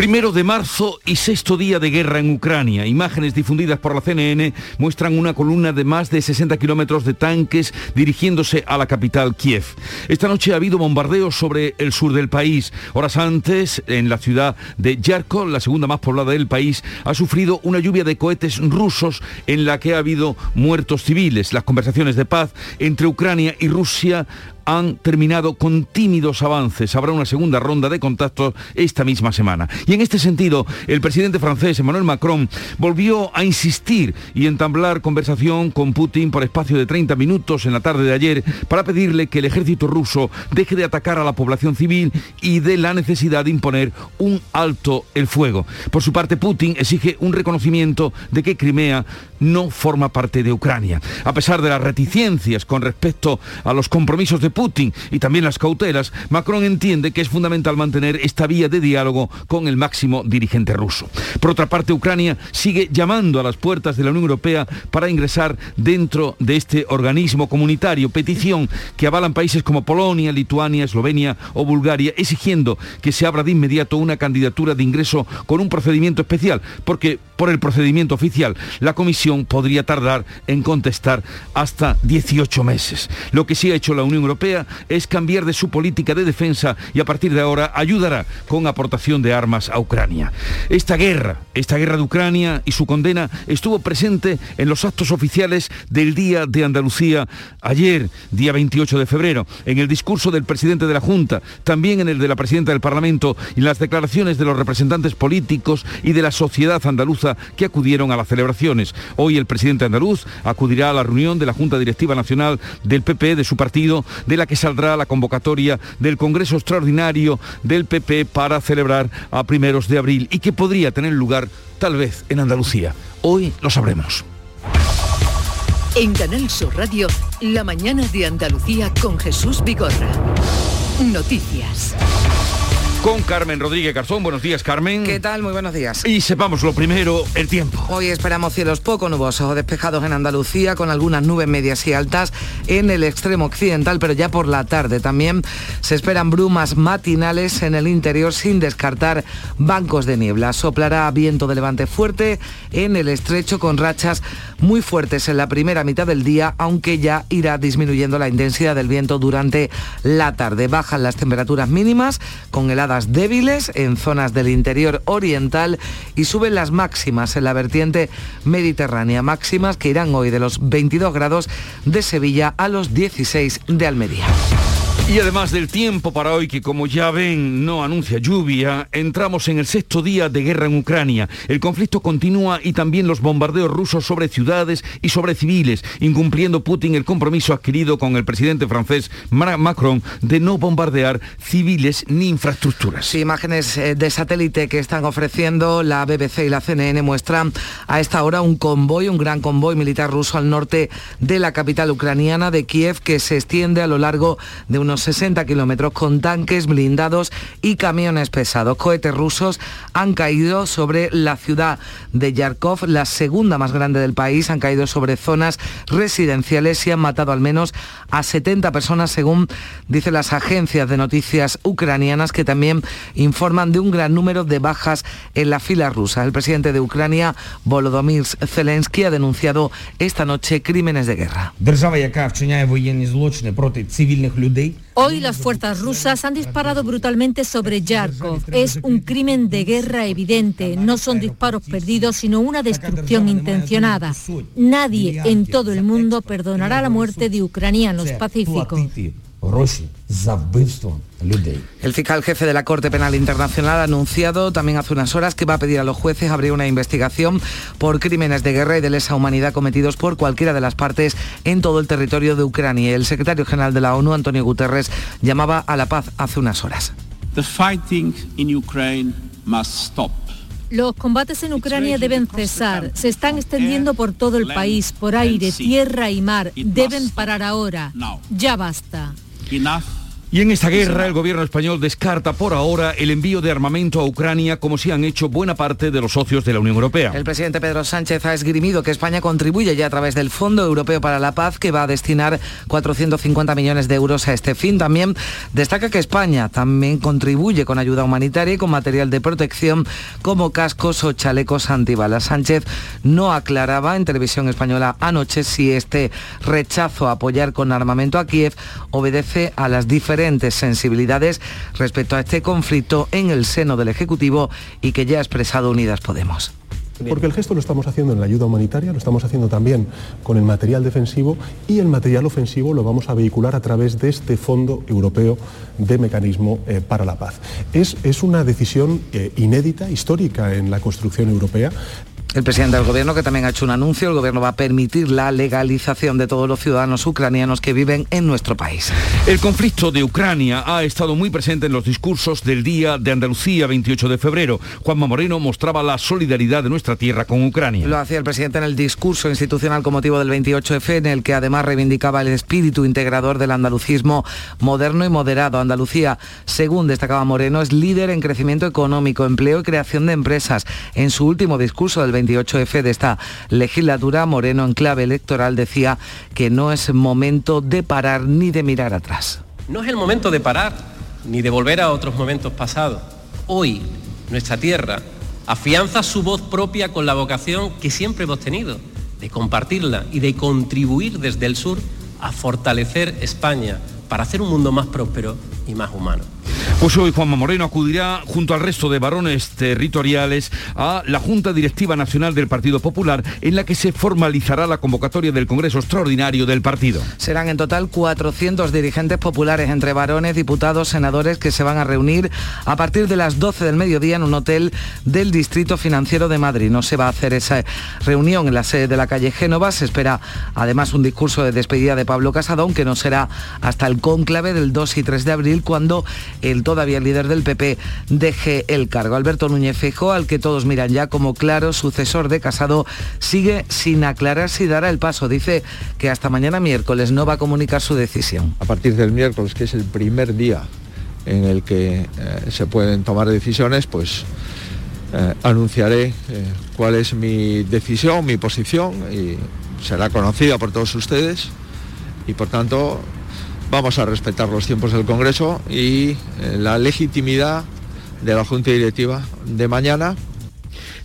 Primero de marzo y sexto día de guerra en Ucrania. Imágenes difundidas por la CNN muestran una columna de más de 60 kilómetros de tanques dirigiéndose a la capital Kiev. Esta noche ha habido bombardeos sobre el sur del país. Horas antes, en la ciudad de Yarkov, la segunda más poblada del país, ha sufrido una lluvia de cohetes rusos en la que ha habido muertos civiles. Las conversaciones de paz entre Ucrania y Rusia han terminado con tímidos avances. Habrá una segunda ronda de contactos esta misma semana. Y en este sentido, el presidente francés Emmanuel Macron volvió a insistir y entablar conversación con Putin por espacio de 30 minutos en la tarde de ayer para pedirle que el ejército ruso deje de atacar a la población civil y de la necesidad de imponer un alto el fuego. Por su parte, Putin exige un reconocimiento de que Crimea no forma parte de Ucrania. A pesar de las reticencias con respecto a los compromisos de Putin y también las cautelas, Macron entiende que es fundamental mantener esta vía de diálogo con el máximo dirigente ruso. Por otra parte, Ucrania sigue llamando a las puertas de la Unión Europea para ingresar dentro de este organismo comunitario, petición que avalan países como Polonia, Lituania, Eslovenia o Bulgaria, exigiendo que se abra de inmediato una candidatura de ingreso con un procedimiento especial, porque por el procedimiento oficial la Comisión podría tardar en contestar hasta 18 meses. Lo que sí ha hecho la Unión Europea es cambiar de su política de defensa y a partir de ahora ayudará con aportación de armas a Ucrania. Esta guerra, esta guerra de Ucrania y su condena estuvo presente en los actos oficiales del Día de Andalucía ayer, día 28 de febrero, en el discurso del presidente de la Junta, también en el de la presidenta del Parlamento y en las declaraciones de los representantes políticos y de la sociedad andaluza que acudieron a las celebraciones. Hoy el presidente andaluz acudirá a la reunión de la Junta Directiva Nacional del PP de su partido de la que saldrá la convocatoria del Congreso Extraordinario del PP para celebrar a primeros de abril y que podría tener lugar tal vez en Andalucía. Hoy lo sabremos. En Canal Sur Radio, la mañana de Andalucía con Jesús Vigorra. Noticias con Carmen Rodríguez Garzón. Buenos días, Carmen. ¿Qué tal? Muy buenos días. Y sepamos lo primero, el tiempo. Hoy esperamos cielos poco nubosos o despejados en Andalucía, con algunas nubes medias y altas en el extremo occidental, pero ya por la tarde también se esperan brumas matinales en el interior sin descartar bancos de niebla. Soplará viento de levante fuerte en el estrecho con rachas muy fuertes en la primera mitad del día, aunque ya irá disminuyendo la intensidad del viento durante la tarde. Bajan las temperaturas mínimas con heladas débiles en zonas del interior oriental y suben las máximas en la vertiente mediterránea, máximas que irán hoy de los 22 grados de Sevilla a los 16 de Almería. Y además del tiempo para hoy, que como ya ven no anuncia lluvia, entramos en el sexto día de guerra en Ucrania. El conflicto continúa y también los bombardeos rusos sobre ciudades y sobre civiles, incumpliendo Putin el compromiso adquirido con el presidente francés Macron de no bombardear civiles ni infraestructuras. Imágenes eh, de satélite que están ofreciendo la BBC y la CNN muestran a esta hora un convoy, un gran convoy militar ruso al norte de la capital ucraniana de Kiev que se extiende a lo largo de unos 60 kilómetros con tanques blindados y camiones pesados. Cohetes rusos han caído sobre la ciudad de Yarkov, la segunda más grande del país. Han caído sobre zonas residenciales y han matado al menos a 70 personas, según dicen las agencias de noticias ucranianas, que también informan de un gran número de bajas en la fila rusa. El presidente de Ucrania, Volodymyr Zelensky, ha denunciado esta noche crímenes de guerra. Hoy las fuerzas rusas han disparado brutalmente sobre Yarkov. Es un crimen de guerra evidente. No son disparos perdidos, sino una destrucción intencionada. Nadie en todo el mundo perdonará la muerte de ucranianos pacíficos. El fiscal jefe de la Corte Penal Internacional ha anunciado también hace unas horas que va a pedir a los jueces abrir una investigación por crímenes de guerra y de lesa humanidad cometidos por cualquiera de las partes en todo el territorio de Ucrania. El secretario general de la ONU, Antonio Guterres, llamaba a la paz hace unas horas. Los combates en Ucrania deben cesar. Se están extendiendo por todo el país, por aire, tierra y mar. Deben parar ahora. Ya basta máquinas y en esta guerra el gobierno español descarta por ahora el envío de armamento a Ucrania como si han hecho buena parte de los socios de la Unión Europea. El presidente Pedro Sánchez ha esgrimido que España contribuye ya a través del Fondo Europeo para la Paz que va a destinar 450 millones de euros a este fin. También destaca que España también contribuye con ayuda humanitaria y con material de protección como cascos o chalecos antibalas. Sánchez no aclaraba en televisión española anoche si este rechazo a apoyar con armamento a Kiev obedece a las diferentes sensibilidades respecto a este conflicto en el seno del Ejecutivo y que ya ha expresado Unidas Podemos. Porque el gesto lo estamos haciendo en la ayuda humanitaria, lo estamos haciendo también con el material defensivo y el material ofensivo lo vamos a vehicular a través de este Fondo Europeo de Mecanismo eh, para la Paz. Es, es una decisión eh, inédita, histórica en la construcción europea. El presidente del gobierno que también ha hecho un anuncio, el gobierno va a permitir la legalización de todos los ciudadanos ucranianos que viven en nuestro país. El conflicto de Ucrania ha estado muy presente en los discursos del Día de Andalucía 28 de febrero. Juanma Moreno mostraba la solidaridad de nuestra tierra con Ucrania. Lo hacía el presidente en el discurso institucional con motivo del 28F, en el que además reivindicaba el espíritu integrador del andalucismo moderno y moderado. Andalucía, según destacaba Moreno, es líder en crecimiento económico, empleo y creación de empresas. En su último discurso del 28F de esta legislatura, Moreno en clave electoral decía que no es momento de parar ni de mirar atrás. No es el momento de parar ni de volver a otros momentos pasados. Hoy nuestra tierra afianza su voz propia con la vocación que siempre hemos tenido, de compartirla y de contribuir desde el sur a fortalecer España para hacer un mundo más próspero y más humano. Pues hoy Juanma Moreno acudirá junto al resto de varones territoriales a la Junta Directiva Nacional del Partido Popular en la que se formalizará la convocatoria del Congreso Extraordinario del partido. Serán en total 400 dirigentes populares entre varones, diputados, senadores que se van a reunir a partir de las 12 del mediodía en un hotel del Distrito Financiero de Madrid. No se va a hacer esa reunión en la sede de la calle Génova. Se espera además un discurso de despedida de Pablo Casado, aunque no será hasta el cónclave del 2 y 3 de abril cuando el todavía líder del PP deje el cargo. Alberto Núñez Feijóo, al que todos miran ya como claro sucesor de Casado, sigue sin aclarar si dará el paso. Dice que hasta mañana miércoles no va a comunicar su decisión. A partir del miércoles, que es el primer día en el que eh, se pueden tomar decisiones, pues eh, anunciaré eh, cuál es mi decisión, mi posición y será conocida por todos ustedes y por tanto vamos a respetar los tiempos del Congreso y eh, la legitimidad de la Junta Directiva de mañana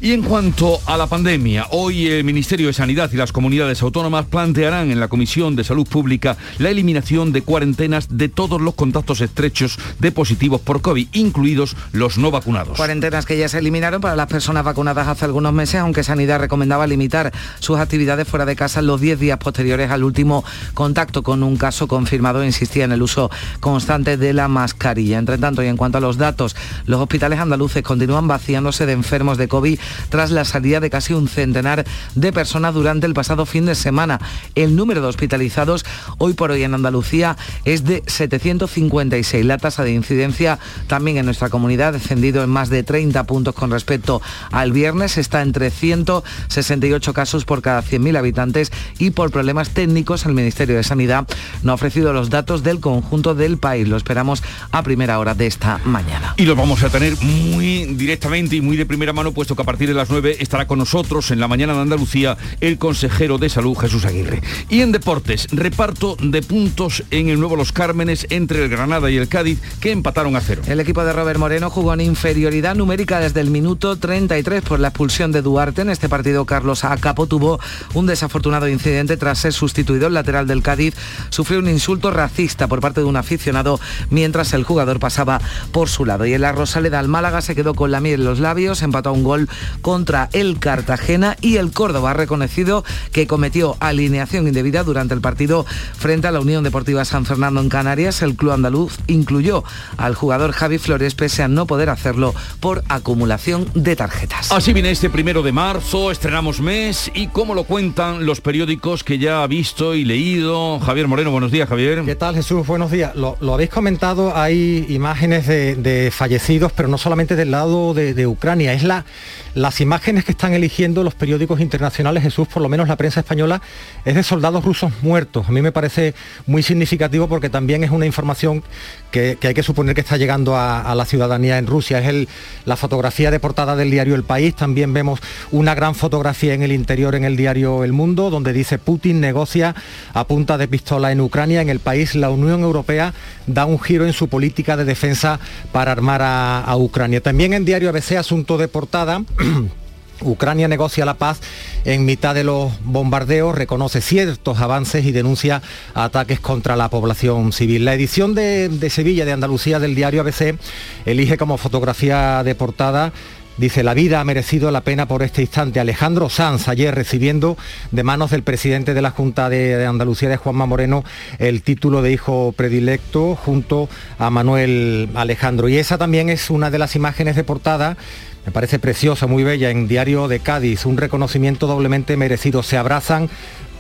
y en cuanto a la pandemia, hoy el Ministerio de Sanidad y las comunidades autónomas plantearán en la Comisión de Salud Pública la eliminación de cuarentenas de todos los contactos estrechos de positivos por COVID, incluidos los no vacunados. Cuarentenas que ya se eliminaron para las personas vacunadas hace algunos meses, aunque Sanidad recomendaba limitar sus actividades fuera de casa los 10 días posteriores al último contacto con un caso confirmado. Insistía en el uso constante de la mascarilla. Entre tanto, y en cuanto a los datos, los hospitales andaluces continúan vaciándose de enfermos de COVID tras la salida de casi un centenar de personas durante el pasado fin de semana. El número de hospitalizados hoy por hoy en Andalucía es de 756. La tasa de incidencia también en nuestra comunidad ha descendido en más de 30 puntos con respecto al viernes. Está entre 168 casos por cada 100.000 habitantes y por problemas técnicos el Ministerio de Sanidad no ha ofrecido los datos del conjunto del país. Lo esperamos a primera hora de esta mañana. Y lo vamos a tener muy directamente y muy de primera mano, puesto que a partir de las 9 estará con nosotros en la mañana de Andalucía el consejero de salud Jesús Aguirre. Y en deportes, reparto de puntos en el nuevo Los Cármenes entre el Granada y el Cádiz que empataron a cero. El equipo de Robert Moreno jugó en inferioridad numérica desde el minuto 33 por la expulsión de Duarte. En este partido Carlos Acapo tuvo un desafortunado incidente tras ser sustituido. El lateral del Cádiz sufrió un insulto racista por parte de un aficionado mientras el jugador pasaba por su lado. Y en la Rosaleda al Málaga se quedó con la miel en los labios, empató a un gol contra el Cartagena y el Córdoba ha reconocido que cometió alineación indebida durante el partido frente a la Unión Deportiva San Fernando en Canarias. El club andaluz incluyó al jugador Javi Flores pese a no poder hacerlo por acumulación de tarjetas. Así viene este primero de marzo, estrenamos mes y como lo cuentan los periódicos que ya ha visto y leído. Javier Moreno, buenos días Javier. ¿Qué tal Jesús? Buenos días. Lo, habéis comentado, hay imágenes de, fallecidos, pero no solamente del lado de, de Ucrania, es la las imágenes que están eligiendo los periódicos internacionales, Jesús, por lo menos la prensa española, es de soldados rusos muertos. A mí me parece muy significativo porque también es una información que, hay que suponer que está llegando a, la ciudadanía en Rusia. Es la fotografía de portada del diario El País. También vemos una gran fotografía en el interior en el diario El Mundo, donde dice Putin negocia a punta de pistola en Ucrania. En el país la Unión Europea da un giro en su política de defensa para armar a, a Ucrania. También en diario ABC, asunto de portada. Ucrania negocia la paz en mitad de los bombardeos, reconoce ciertos avances y denuncia ataques contra la población civil. La edición de, Sevilla, de Andalucía, del diario ABC, elige como fotografía de portada Dice, la vida ha merecido la pena por este instante. Alejandro Sanz, ayer recibiendo de manos del presidente de la Junta de, Andalucía, de Juanma Moreno, el título de hijo predilecto junto a Manuel Alejandro. Y esa también es una de las imágenes de portada me parece preciosa, muy bella, en Diario de Cádiz, un reconocimiento doblemente merecido. Se abrazan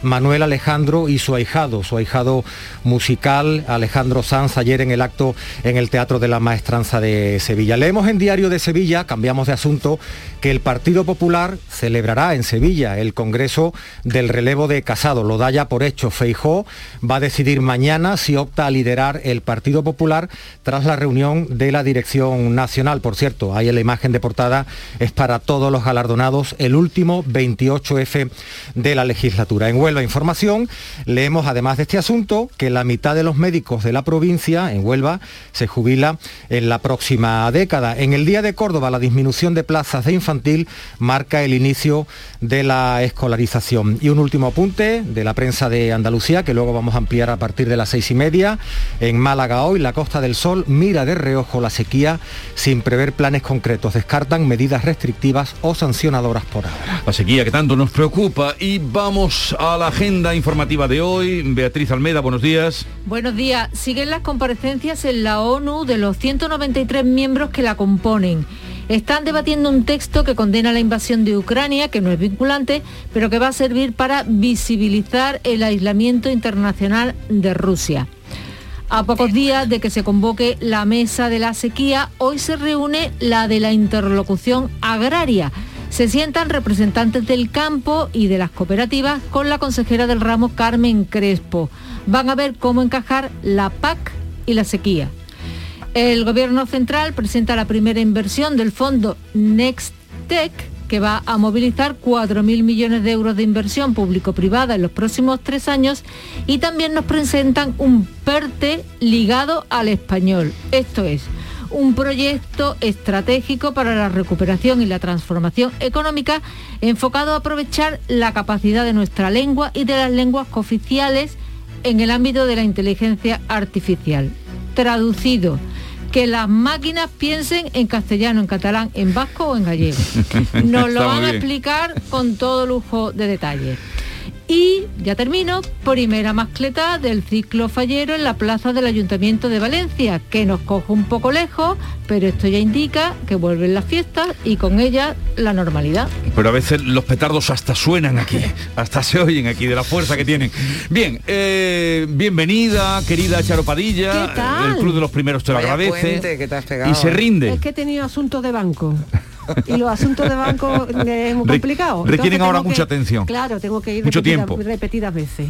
Manuel Alejandro y su ahijado, su ahijado musical, Alejandro Sanz, ayer en el acto en el Teatro de la Maestranza de Sevilla. Leemos en Diario de Sevilla, cambiamos de asunto, que el Partido Popular celebrará en Sevilla el Congreso del relevo de Casado. Lo da ya por hecho. Feijó va a decidir mañana si opta a liderar el Partido Popular tras la reunión de la Dirección Nacional. Por cierto, ahí en la imagen de portada es para todos los galardonados el último 28F de la legislatura. En Huelva Información leemos además de este asunto que la mitad de los médicos de la provincia en Huelva se jubila en la próxima década. En el Día de Córdoba la disminución de plazas de infantil marca el inicio de la escolarización. Y un último apunte de la prensa de Andalucía que luego vamos a ampliar a partir de las seis y media. En Málaga hoy la Costa del Sol mira de reojo la sequía sin prever planes concretos. Descartan medidas restrictivas o sancionadoras por ahora. La sequía que tanto nos preocupa y vamos a la agenda informativa de hoy. Beatriz Almeda, buenos días. Buenos días. Siguen las comparecencias en la ONU de los 193 miembros que la componen. Están debatiendo un texto que condena la invasión de Ucrania, que no es vinculante, pero que va a servir para visibilizar el aislamiento internacional de Rusia. A pocos días de que se convoque la mesa de la sequía, hoy se reúne la de la interlocución agraria se sientan representantes del campo y de las cooperativas con la consejera del ramo Carmen Crespo. Van a ver cómo encajar la PAC y la sequía. El Gobierno Central presenta la primera inversión del fondo NextTech que va a movilizar 4.000 millones de euros de inversión público-privada en los próximos tres años y también nos presentan un PERTE ligado al español. Esto es, un proyecto estratégico para la recuperación y la transformación económica enfocado a aprovechar la capacidad de nuestra lengua y de las lenguas cooficiales en el ámbito de la inteligencia artificial. Traducido, que las máquinas piensen en castellano, en catalán, en vasco o en gallego. Nos lo van a explicar con todo lujo de detalles. Y ya termino, primera mascleta del ciclo fallero en la plaza del Ayuntamiento de Valencia, que nos coge un poco lejos, pero esto ya indica que vuelven las fiestas y con ellas la normalidad. Pero a veces los petardos hasta suenan aquí, hasta se oyen aquí de la fuerza que tienen. Bien, eh, bienvenida, querida Charopadilla. El Club de los Primeros te lo agradece. y se rinde. Es que he tenido asuntos de banco. y los asuntos de banco es muy complicado. Requieren ahora mucha atención. Claro, tengo que ir mucho tiempo. repetidas veces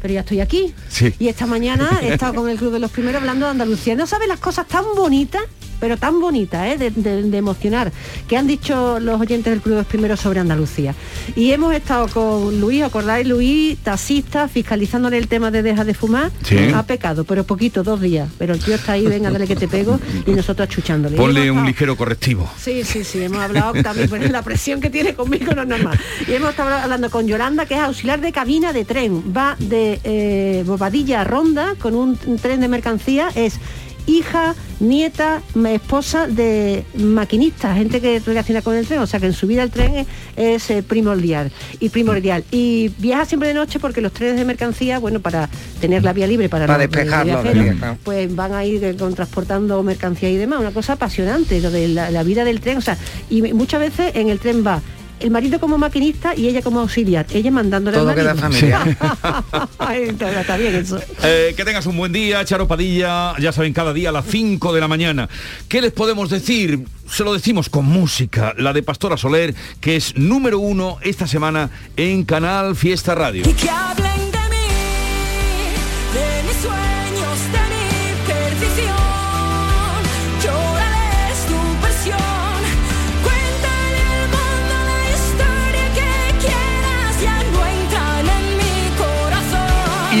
pero ya estoy aquí. Y esta mañana he estado con el Club de los Primeros hablando de Andalucía. ¿No sabes las cosas tan bonitas pero tan bonita, ¿eh? de, emocionar, que han dicho los oyentes del Club de los Primeros sobre Andalucía. Y hemos estado con Luis, ¿acordáis? Luis, taxista, fiscalizándole el tema de deja de fumar. Ha pecado, pero poquito, dos días. Pero el tío está ahí, venga, dale que te pego, y nosotros achuchándole. Ponle un ligero correctivo. Sí, sí, sí, hemos hablado también, pues la presión que tiene conmigo no es normal. Y hemos estado hablando con Yolanda, que es auxiliar de cabina de tren. Va de eh, Bobadilla a Ronda con un tren de mercancía, es hija, nieta, esposa de maquinistas, gente que relaciona con el tren, o sea que en su vida el tren es, eh, primordial y primordial. Y viaja siempre de noche porque los trenes de mercancía, bueno, para tener la vía libre para, para despejarlo, pues van a ir eh, con, transportando mercancía y demás, una cosa apasionante, lo de la, vida del tren, o sea, y muchas veces en el tren va el marido como maquinista y ella como auxiliar. Ella mandándole Todo al marido. queda familia. está bien eso. Eh, que tengas un buen día, Charo Padilla, ya saben, cada día a las 5 de la mañana. ¿Qué les podemos decir? Se lo decimos con música, la de Pastora Soler, que es número uno esta semana en Canal Fiesta Radio. Y que hablen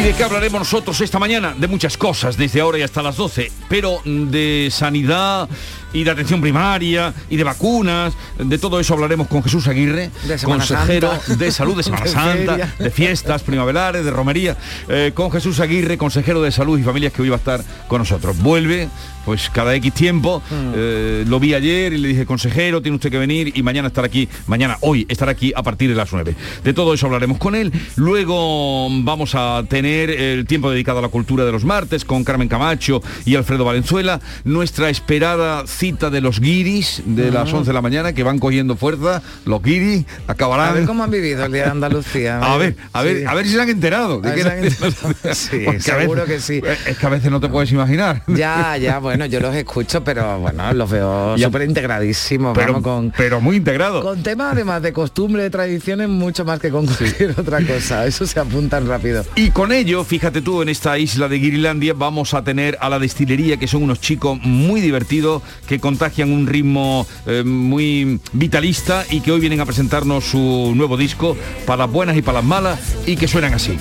¿Y de qué hablaremos nosotros esta mañana? De muchas cosas, desde ahora y hasta las 12, pero de sanidad y de atención primaria y de vacunas, de todo eso hablaremos con Jesús Aguirre, consejero Santa. de salud de Semana De Santa, feria. de fiestas primaverales, de romería, eh, con Jesús Aguirre, consejero de salud y familias que hoy va a estar con nosotros. Vuelve, pues cada X tiempo, Hmm. eh, lo vi ayer y le dije, consejero, tiene usted que venir y mañana estar aquí, mañana, hoy, estar aquí a partir de las 9. De todo eso hablaremos con él. Luego vamos a tener el tiempo dedicado a la cultura de los martes con Carmen Camacho y Alfredo Valenzuela, nuestra esperada cita de los guiris de las 11 de la mañana que van cogiendo fuerza, los guiris acabarán... A ver cómo han vivido el día de Andalucía. A ver, a ver, Sí. a ver si se han enterado. de que han. Sí, a seguro veces- que sí. Es que a veces no te puedes imaginar. Ya, ya, bueno, yo los escucho, pero bueno, los veo súper integradísimos, Pero, vamos, con, pero muy integrado. con temas además de costumbre, de tradiciones, mucho más que con cualquier otra cosa. Eso se apuntan rápido. Y con ello, fíjate tú, en esta isla de Guirilandia vamos a tener a la destilería, que son unos chicos muy divertidos, que contagian un ritmo eh, muy vitalista y que hoy vienen a presentarnos su nuevo disco para las buenas y para las malas y que suenan así.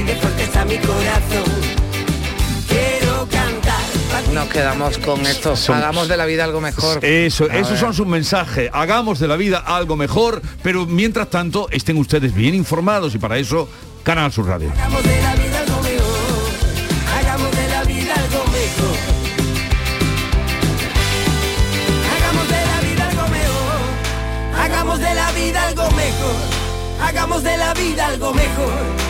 Así de fuerte está mi corazón. Quiero cantar. pa' ti. Nos quedamos con esto. Son- Hagamos de la vida algo mejor. Eso, A esos ver. son sus mensajes. Hagamos de la vida algo mejor, pero mientras tanto estén ustedes bien informados y para eso Canal Sur Radio. Hagamos de la vida algo mejor. Hagamos de la vida algo mejor. Hagamos de la vida algo mejor. Hagamos de la vida algo mejor.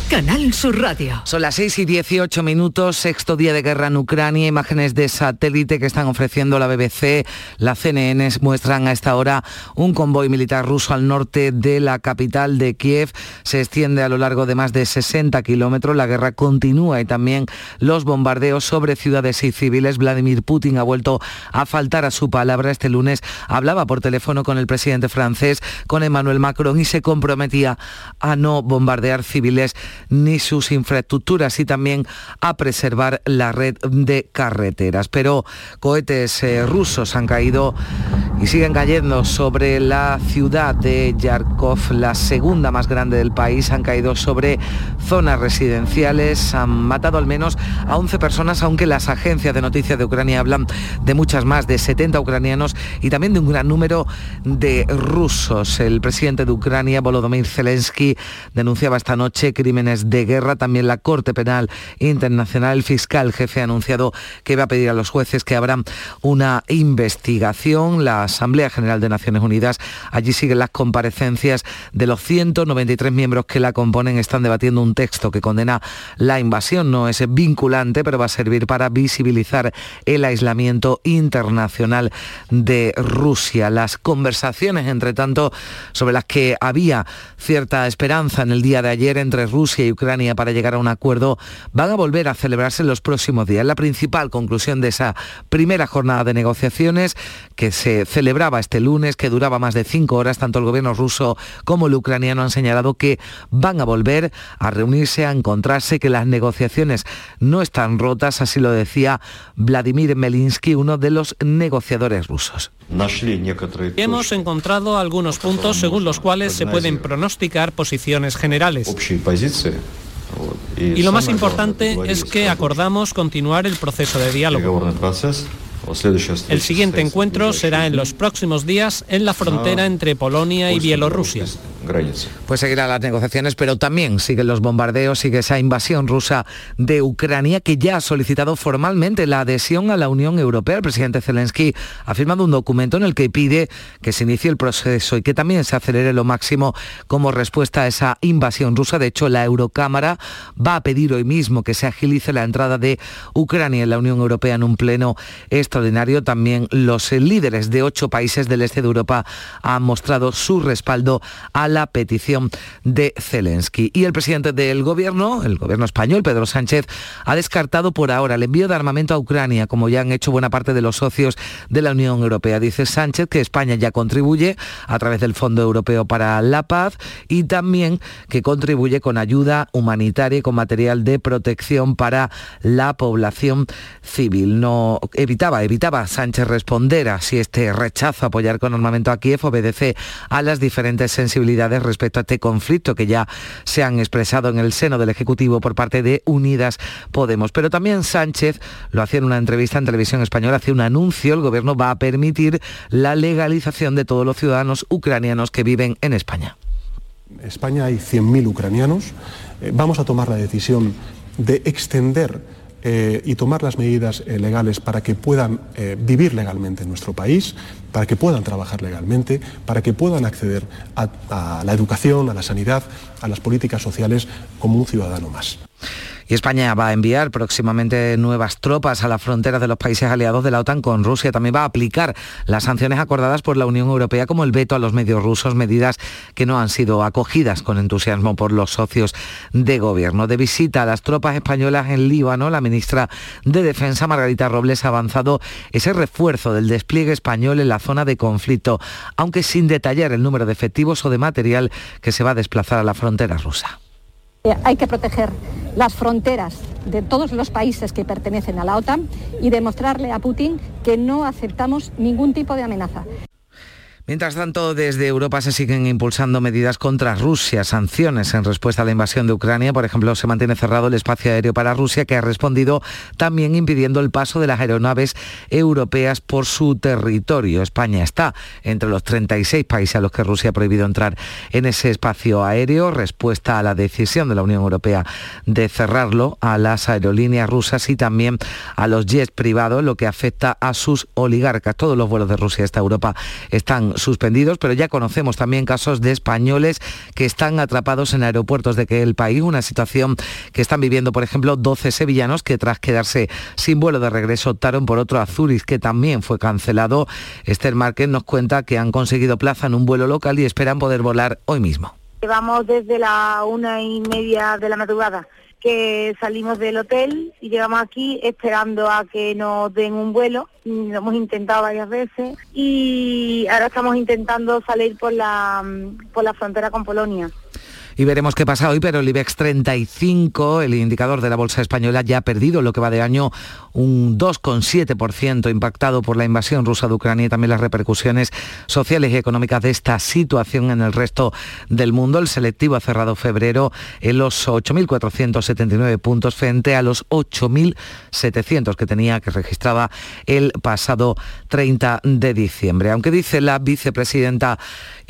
Canal Sur Radio. Son las 6 y 18 minutos, sexto día de guerra en Ucrania, imágenes de satélite que están ofreciendo la BBC, la CNN muestran a esta hora un convoy militar ruso al norte de la capital de Kiev, se extiende a lo largo de más de 60 kilómetros, la guerra continúa y también los bombardeos sobre ciudades y civiles. Vladimir Putin ha vuelto a faltar a su palabra este lunes, hablaba por teléfono con el presidente francés, con Emmanuel Macron y se comprometía a no bombardear civiles ni sus infraestructuras y también a preservar la red de carreteras. Pero cohetes eh, rusos han caído y siguen cayendo sobre la ciudad de Yarkov, la segunda más grande del país. Han caído sobre zonas residenciales, han matado al menos a 11 personas, aunque las agencias de noticias de Ucrania hablan de muchas más, de 70 ucranianos y también de un gran número de rusos. El presidente de Ucrania, Volodymyr Zelensky, denunciaba esta noche crímenes de guerra. También la Corte Penal Internacional, el fiscal jefe ha anunciado que va a pedir a los jueces que abran una investigación. La Asamblea General de Naciones Unidas, allí siguen las comparecencias de los 193 miembros que la componen. Están debatiendo un texto que condena la invasión. No es vinculante, pero va a servir para visibilizar el aislamiento internacional de Rusia. Las conversaciones, entre tanto, sobre las que había cierta esperanza en el día de ayer entre Rusia Rusia y Ucrania para llegar a un acuerdo van a volver a celebrarse en los próximos días. La principal conclusión de esa primera jornada de negociaciones que se celebraba este lunes, que duraba más de cinco horas, tanto el gobierno ruso como el ucraniano han señalado que van a volver a reunirse, a encontrarse, que las negociaciones no están rotas, así lo decía Vladimir Melinsky, uno de los negociadores rusos. Hemos encontrado algunos puntos según los cuales se pueden pronosticar posiciones generales. Y lo más importante es que acordamos continuar el proceso de diálogo. El siguiente encuentro será en los próximos días en la frontera entre Polonia y Bielorrusia. Pues seguirán las negociaciones, pero también siguen los bombardeos, sigue esa invasión rusa de Ucrania que ya ha solicitado formalmente la adhesión a la Unión Europea. El presidente Zelensky ha firmado un documento en el que pide que se inicie el proceso y que también se acelere lo máximo como respuesta a esa invasión rusa. De hecho, la Eurocámara va a pedir hoy mismo que se agilice la entrada de Ucrania en la Unión Europea en un pleno extraordinario. También los líderes de ocho países del este de Europa han mostrado su respaldo a la petición de Zelensky. Y el presidente del gobierno, el gobierno español, Pedro Sánchez, ha descartado por ahora el envío de armamento a Ucrania, como ya han hecho buena parte de los socios de la Unión Europea. Dice Sánchez que España ya contribuye a través del Fondo Europeo para la Paz y también que contribuye con ayuda humanitaria y con material de protección para la población civil. No evitaba, evitaba Sánchez responder a si este rechazo a apoyar con armamento a Kiev obedece a las diferentes sensibilidades respecto a este conflicto que ya se han expresado en el seno del Ejecutivo por parte de Unidas Podemos. Pero también Sánchez lo hacía en una entrevista en televisión española, hace un anuncio, el gobierno va a permitir la legalización de todos los ciudadanos ucranianos que viven en España. España hay 100.000 ucranianos. Eh, vamos a tomar la decisión de extender eh, y tomar las medidas eh, legales para que puedan eh, vivir legalmente en nuestro país, para que puedan trabajar legalmente, para que puedan acceder a, a la educación, a la sanidad, a las políticas sociales como un ciudadano más. Y España va a enviar próximamente nuevas tropas a las fronteras de los países aliados de la OTAN con Rusia. También va a aplicar las sanciones acordadas por la Unión Europea como el veto a los medios rusos, medidas que no han sido acogidas con entusiasmo por los socios de gobierno. De visita a las tropas españolas en Líbano, la ministra de Defensa, Margarita Robles, ha avanzado ese refuerzo del despliegue español en la zona de conflicto, aunque sin detallar el número de efectivos o de material que se va a desplazar a la frontera rusa. Eh, Hay que proteger las fronteras de todos los países que pertenecen a la OTAN y demostrarle a Putin que no aceptamos ningún tipo de amenaza. Mientras tanto, desde Europa se siguen impulsando medidas contra Rusia, sanciones en respuesta a la invasión de Ucrania. Por ejemplo, se mantiene cerrado el espacio aéreo para Rusia, que ha respondido también impidiendo el paso de las aeronaves europeas por su territorio. España está entre los 36 países a los que Rusia ha prohibido entrar en ese espacio aéreo, respuesta a la decisión de la Unión Europea de cerrarlo a las aerolíneas rusas y también a los jets privados, lo que afecta a sus oligarcas. Todos los vuelos de Rusia a esta Europa están suspendidos, pero ya conocemos también casos de españoles que están atrapados en aeropuertos de aquel país, una situación que están viviendo, por ejemplo, 12 sevillanos que tras quedarse sin vuelo de regreso optaron por otro a que también fue cancelado. Esther Márquez nos cuenta que han conseguido plaza en un vuelo local y esperan poder volar hoy mismo. Llevamos desde la una y media de la madrugada que salimos del hotel y llegamos aquí esperando a que nos den un vuelo. Lo hemos intentado varias veces y ahora estamos intentando salir por la, por la frontera con Polonia. Y veremos qué pasa hoy, pero el IBEX 35, el indicador de la bolsa española, ya ha perdido lo que va de año un 2,7% impactado por la invasión rusa de Ucrania y también las repercusiones sociales y económicas de esta situación en el resto del mundo. El selectivo ha cerrado febrero en los 8.479 puntos frente a los 8.700 que tenía, que registraba el pasado 30 de diciembre. Aunque dice la vicepresidenta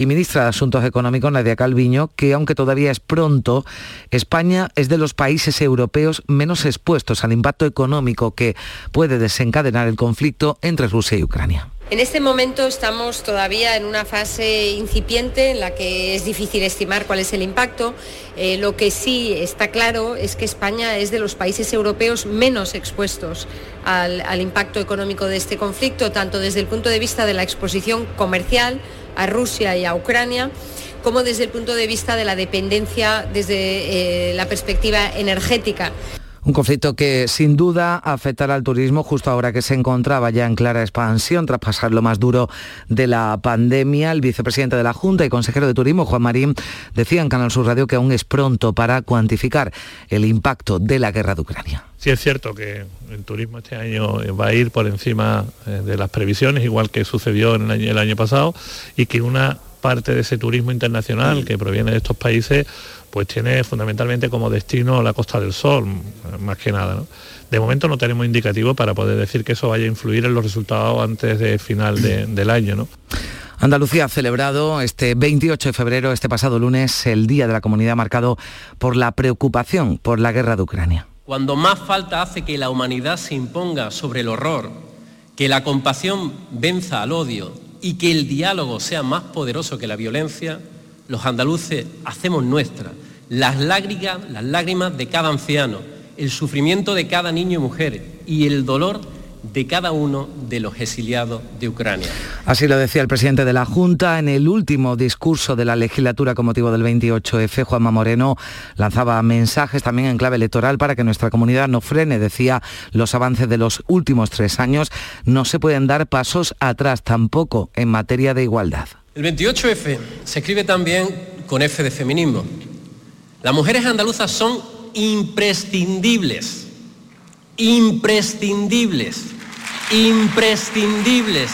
y ministra de Asuntos Económicos, Nadia Calviño, que aunque todavía es pronto, España es de los países europeos menos expuestos al impacto económico que puede desencadenar el conflicto entre Rusia y Ucrania. En este momento estamos todavía en una fase incipiente en la que es difícil estimar cuál es el impacto. Eh, lo que sí está claro es que España es de los países europeos menos expuestos al, al impacto económico de este conflicto, tanto desde el punto de vista de la exposición comercial a Rusia y a Ucrania, como desde el punto de vista de la dependencia desde eh, la perspectiva energética. Un conflicto que sin duda afectará al turismo justo ahora que se encontraba ya en clara expansión tras pasar lo más duro de la pandemia. El vicepresidente de la Junta y consejero de Turismo, Juan Marín, decía en Canal Sur Radio que aún es pronto para cuantificar el impacto de la guerra de Ucrania. Sí es cierto que el turismo este año va a ir por encima eh, de las previsiones, igual que sucedió en el año, el año pasado, y que una parte de ese turismo internacional que proviene de estos países pues tiene fundamentalmente como destino la Costa del Sol, más que nada. ¿no? De momento no tenemos indicativo para poder decir que eso vaya a influir en los resultados antes de final de- del año. ¿no? Andalucía ha celebrado este 28 de febrero, este pasado lunes, el Día de la Comunidad marcado por la preocupación por la guerra de Ucrania. Cuando más falta hace que la humanidad se imponga sobre el horror, que la compasión venza al odio y que el diálogo sea más poderoso que la violencia, los andaluces hacemos nuestra las lágrimas, las lágrimas de cada anciano, el sufrimiento de cada niño y mujer y el dolor de cada uno de los exiliados de Ucrania. Así lo decía el presidente de la Junta en el último discurso de la legislatura con motivo del 28F. Juanma Moreno lanzaba mensajes también en clave electoral para que nuestra comunidad no frene, decía, los avances de los últimos tres años. No se pueden dar pasos atrás tampoco en materia de igualdad. El 28F se escribe también con F de feminismo. Las mujeres andaluzas son imprescindibles, imprescindibles, imprescindibles.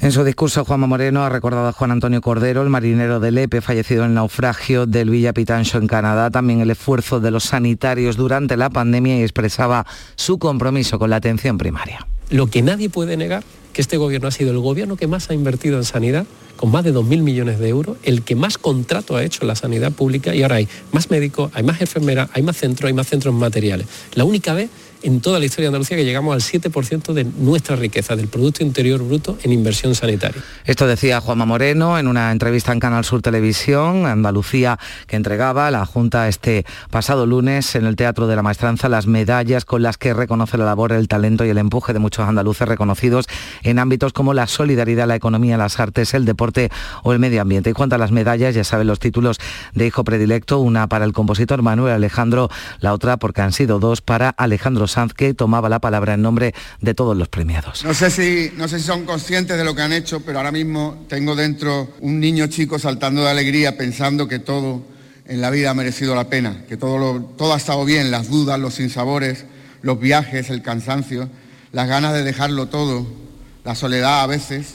En su discurso, Juanma Moreno ha recordado a Juan Antonio Cordero, el marinero del EPE, fallecido en el naufragio del Villa Pitancho en Canadá, también el esfuerzo de los sanitarios durante la pandemia y expresaba su compromiso con la atención primaria. Lo que nadie puede negar, que este gobierno ha sido el gobierno que más ha invertido en sanidad, con más de 2.000 millones de euros, el que más contrato ha hecho en la sanidad pública y ahora hay más médicos, hay más enfermeras, hay más centros, hay más centros materiales. La única vez en toda la historia de Andalucía que llegamos al 7% de nuestra riqueza, del Producto Interior Bruto en inversión sanitaria. Esto decía Juanma Moreno en una entrevista en Canal Sur Televisión, Andalucía, que entregaba a la Junta este pasado lunes en el Teatro de la Maestranza las medallas con las que reconoce la labor, el talento y el empuje de muchos andaluces reconocidos en ámbitos como la solidaridad, la economía, las artes, el deporte o el medio ambiente. Y cuanto a las medallas, ya saben los títulos de hijo predilecto, una para el compositor Manuel Alejandro, la otra porque han sido dos para Alejandro Sanz, que tomaba la palabra en nombre de todos los premiados. No sé, si, no sé si son conscientes de lo que han hecho, pero ahora mismo tengo dentro un niño chico saltando de alegría pensando que todo en la vida ha merecido la pena, que todo, lo- todo ha estado bien, las dudas, los sinsabores, los viajes, el cansancio, las ganas de dejarlo todo, la soledad a veces.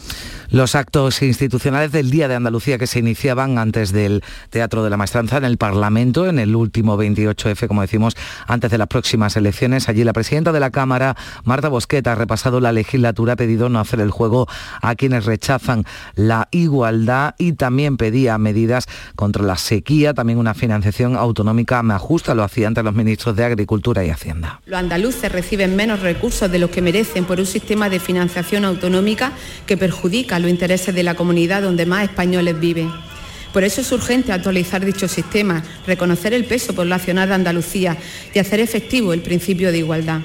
Los actos institucionales del Día de Andalucía que se iniciaban antes del Teatro de la Maestranza en el Parlamento, en el último 28F, como decimos, antes de las próximas elecciones. Allí la presidenta de la Cámara, Marta Bosqueta, ha repasado la legislatura, ha pedido no hacer el juego a quienes rechazan la igualdad y también pedía medidas contra la sequía, también una financiación autonómica más justa, lo hacía ante los ministros de Agricultura y Hacienda. Los andaluces reciben menos recursos de los que merecen por un sistema de financiación autonómica que perjudica los intereses de la comunidad donde más españoles viven. Por eso es urgente actualizar dicho sistema, reconocer el peso poblacional de Andalucía y hacer efectivo el principio de igualdad.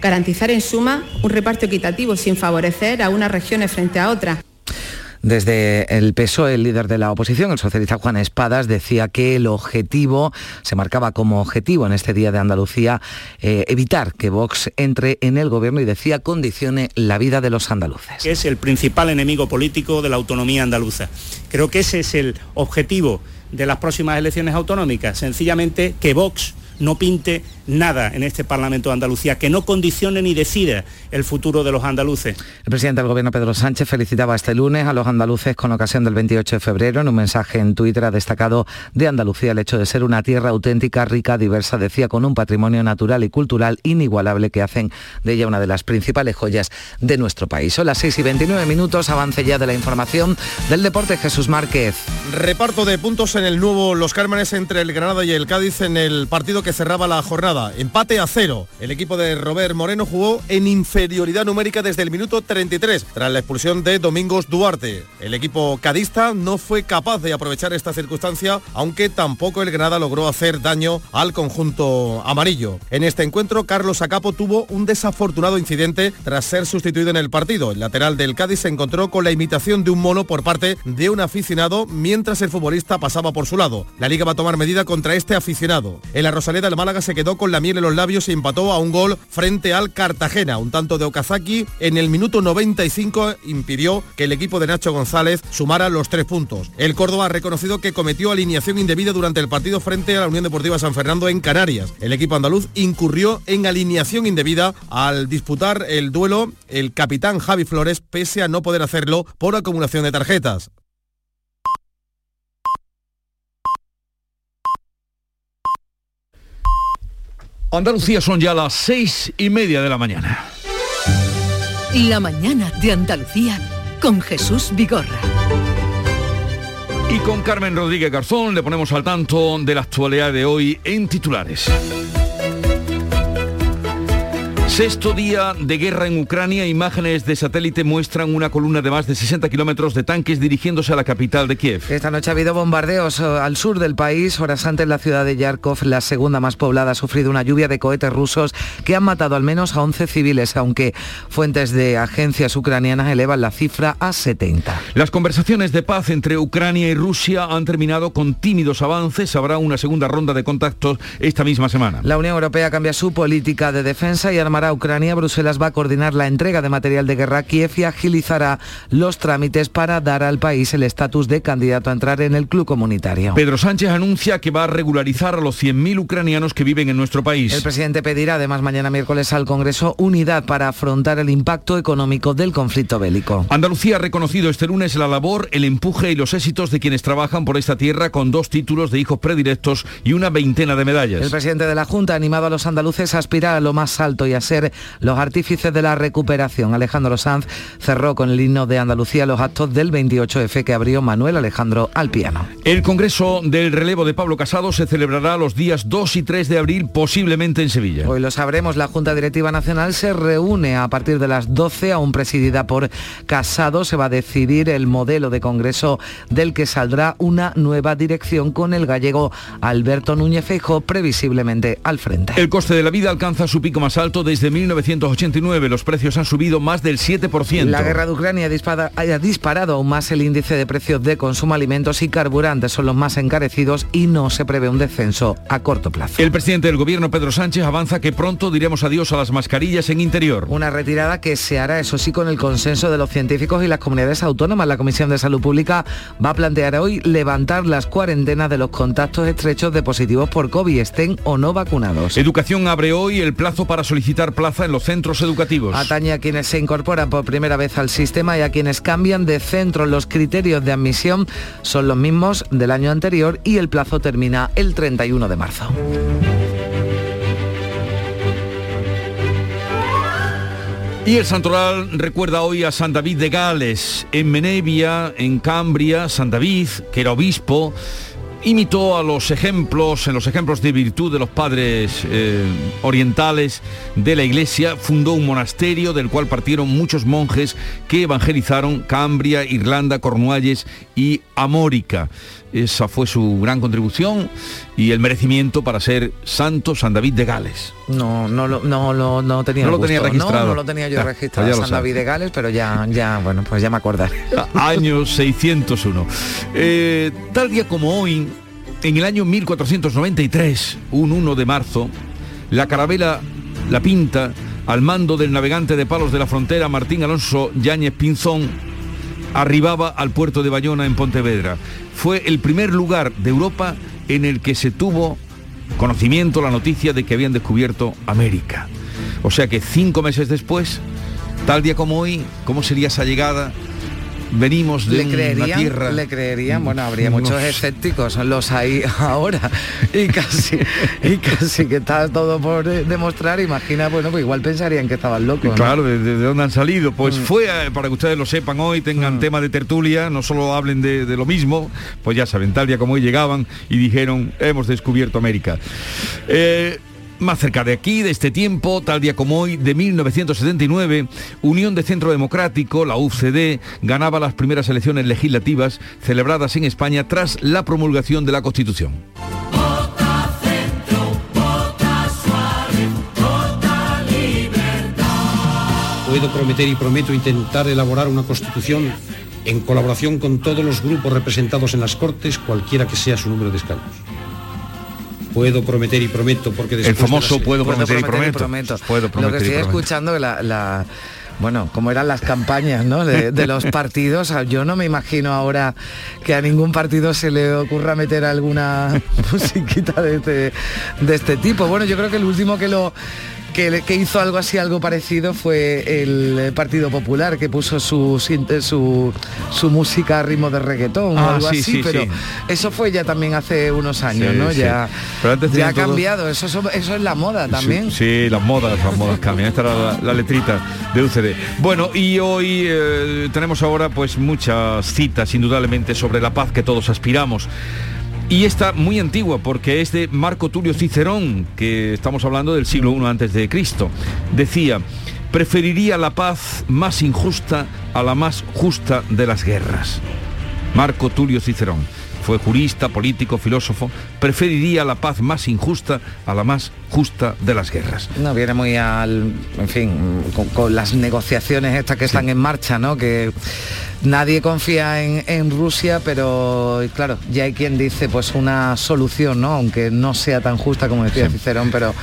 Garantizar en suma un reparto equitativo sin favorecer a unas regiones frente a otras. Desde el PSOE, el líder de la oposición, el socialista Juan Espadas, decía que el objetivo, se marcaba como objetivo en este Día de Andalucía, eh, evitar que Vox entre en el gobierno y decía condicione la vida de los andaluces. es el principal enemigo político de la autonomía andaluza. Creo que ese es el objetivo de las próximas elecciones autonómicas, sencillamente que Vox no pinte nada en este Parlamento de Andalucía, que no condicione ni decida el futuro de los andaluces. El presidente del Gobierno, Pedro Sánchez, felicitaba este lunes a los andaluces con ocasión del 28 de febrero. En un mensaje en Twitter ha destacado de Andalucía el hecho de ser una tierra auténtica, rica, diversa, decía, con un patrimonio natural y cultural inigualable que hacen de ella una de las principales joyas de nuestro país. Son las 6 y 29 minutos, avance ya de la información del deporte Jesús Márquez. Reparto de puntos en el nuevo Los Cármenes entre el Granada y el Cádiz en el partido partido que cerraba la jornada. Empate a cero. El equipo de Robert Moreno jugó en inferioridad numérica desde el minuto 33, tras la expulsión de Domingos Duarte. El equipo cadista no fue capaz de aprovechar esta circunstancia, aunque tampoco el Granada logró hacer daño al conjunto amarillo. En este encuentro, Carlos Acapo tuvo un desafortunado incidente tras ser sustituido en el partido. El lateral del Cádiz se encontró con la imitación de un mono por parte de un aficionado mientras el futbolista pasaba por su lado. La liga va a tomar medida contra este aficionado. En la Rosaleda el Málaga se quedó con la miel en los labios y empató a un gol frente al Cartagena. Un tanto de Okazaki en el minuto 95 impidió que el equipo de Nacho González sumara los tres puntos. El Córdoba ha reconocido que cometió alineación indebida durante el partido frente a la Unión Deportiva San Fernando en Canarias. El equipo andaluz incurrió en alineación indebida al disputar el duelo el capitán Javi Flores pese a no poder hacerlo por acumulación de tarjetas. Andalucía son ya las seis y media de la mañana. La mañana de Andalucía con Jesús Vigorra. Y con Carmen Rodríguez Garzón le ponemos al tanto de la actualidad de hoy en titulares. Sexto día de guerra en Ucrania, imágenes de satélite muestran una columna de más de 60 kilómetros de tanques dirigiéndose a la capital de Kiev. Esta noche ha habido bombardeos eh, al sur del país. Horas antes la ciudad de Yarkov, la segunda más poblada, ha sufrido una lluvia de cohetes rusos que han matado al menos a 11 civiles, aunque fuentes de agencias ucranianas elevan la cifra a 70. Las conversaciones de paz entre Ucrania y Rusia han terminado con tímidos avances. Habrá una segunda ronda de contactos esta misma semana. La Unión Europea cambia su política de defensa y armará a Ucrania. Bruselas va a coordinar la entrega de material de guerra a Kiev y agilizará los trámites para dar al país el estatus de candidato a entrar en el club comunitario. Pedro Sánchez anuncia que va a regularizar a los 100.000 ucranianos que viven en nuestro país. El presidente pedirá además mañana miércoles al Congreso unidad para afrontar el impacto económico del conflicto bélico. Andalucía ha reconocido este lunes la labor, el empuje y los éxitos de quienes trabajan por esta tierra con dos títulos de hijos predilectos y una veintena de medallas. El presidente de la Junta ha animado a los andaluces a aspirar a lo más alto y a ser los artífices de la recuperación. Alejandro Sanz cerró con el himno de Andalucía los actos del 28F que abrió Manuel Alejandro al piano. El Congreso del relevo de Pablo Casado se celebrará los días 2 y 3 de abril, posiblemente en Sevilla. Hoy lo sabremos, la Junta Directiva Nacional se reúne a partir de las 12, aún presidida por Casado. Se va a decidir el modelo de Congreso del que saldrá una nueva dirección con el gallego Alberto Núñez Feijóo previsiblemente al frente. El coste de la vida alcanza su pico más alto desde 1989. Los precios han subido más del 7%. La guerra de Ucrania ha disparado, ha disparado aún más el índice de precios de consumo, alimentos y carburantes. Son los más encarecidos y no se prevé un descenso a corto plazo. El presidente del gobierno, Pedro Sánchez, avanza que pronto diremos adiós a las mascarillas en interior. Una retirada que se hará, eso sí, con el consenso de los científicos y las comunidades autónomas. La Comisión de Salud Pública va a plantear hoy levantar las cuarentenas de los contactos estrechos de positivos por COVID, estén o no vacunados. Educación abre hoy el plazo para solicitar plaza en los centros educativos. Atañe a quienes se incorporan por primera vez al sistema y a quienes cambian de centro. Los criterios de admisión son los mismos del año anterior y el plazo termina el 31 de marzo. Y el santoral recuerda hoy a San David de Gales. En Menevia, en Cambria, San David, que era obispo, imitó a los ejemplos, en los ejemplos de virtud de los padres eh, orientales de la iglesia, fundó un monasterio del cual partieron muchos monjes que evangelizaron Cambria, Irlanda, Cornualles y Amórica. Esa fue su gran contribución y el merecimiento para ser santo San David de Gales. No, no, lo- no, lo- no tenía No lo tenía registrado. No, no lo tenía yo Ya, registrado, San. David de Gales, pero ya, ya, bueno, pues ya me acordaré. año 601. Eh, tal día como hoy, en el año 1493, un 1 de marzo, la carabela La Pinta, al mando del navegante de palos de la frontera Martín Alonso Yáñez Pinzón, arribaba al puerto de Bayona en Pontevedra. Fue el primer lugar de Europa en el que se tuvo conocimiento, la noticia de que habían descubierto América. O sea que cinco meses después, tal día como hoy, ¿cómo sería esa llegada? Venimos de le una creerían, tierra... le creerían, bueno, habría unos- muchos escépticos, los hay ahora y casi y casi que está todo por eh, demostrar, imagina, bueno, pues igual pensarían que estaban locos. ¿no? Claro, ¿de, de dónde han salido? Pues Mm. fue, eh, para que ustedes lo sepan hoy, tengan tema de tertulia, no solo hablen de, de lo mismo, pues ya saben, tal día como hoy llegaban y dijeron, hemos descubierto América. Eh, más cerca de aquí, de este tiempo, tal día como hoy, de 1979, Unión de Centro Democrático, la UCD, ganaba las primeras elecciones legislativas celebradas en España tras la promulgación de la Constitución. Puedo prometer y prometo intentar elaborar una constitución en colaboración con todos los grupos representados en las Cortes, cualquiera que sea su número de escaños. Puedo prometer y prometo porque después de famoso puedo prometer y prometo. prometo. Puedo Lo que estoy escuchando, la, la- bueno, como eran las campañas ¿no? de, de los partidos, ah, yo no me imagino ahora que a ningún partido se le ocurra meter alguna musiquita de este, de este tipo. Bueno, yo creo que el último que lo que, hizo algo así, algo parecido, fue el eh, Partido Popular, que puso su, sinte- su, su música a ritmo de reggaetón o Ah, algo sí, así, sí, pero sí. eso fue ya también hace unos años, ¿no? Ya, Pero antes ya ha todo- cambiado, eso, eso, eso es la moda también. Sí, sí, las modas, las modas cambian. Esta era la, la letrita de UCD. Bueno, y hoy eh, tenemos ahora pues muchas citas, indudablemente, sobre la paz que todos aspiramos. Y esta muy antigua porque es de Marco Tulio Cicerón, que estamos hablando del siglo I antes de Cristo. Decía, preferiría la paz más injusta a la más justa de las guerras. Marco Tulio Cicerón. Fue jurista, político, filósofo. Preferiría la paz más injusta a la más justa de las guerras. No, viene muy al, en fin, con, con las negociaciones estas que están en marcha, ¿no? Que nadie confía en, en Rusia, pero claro, ya hay quien dice pues una solución, ¿no? Aunque no sea tan justa como decía Cicerón, pero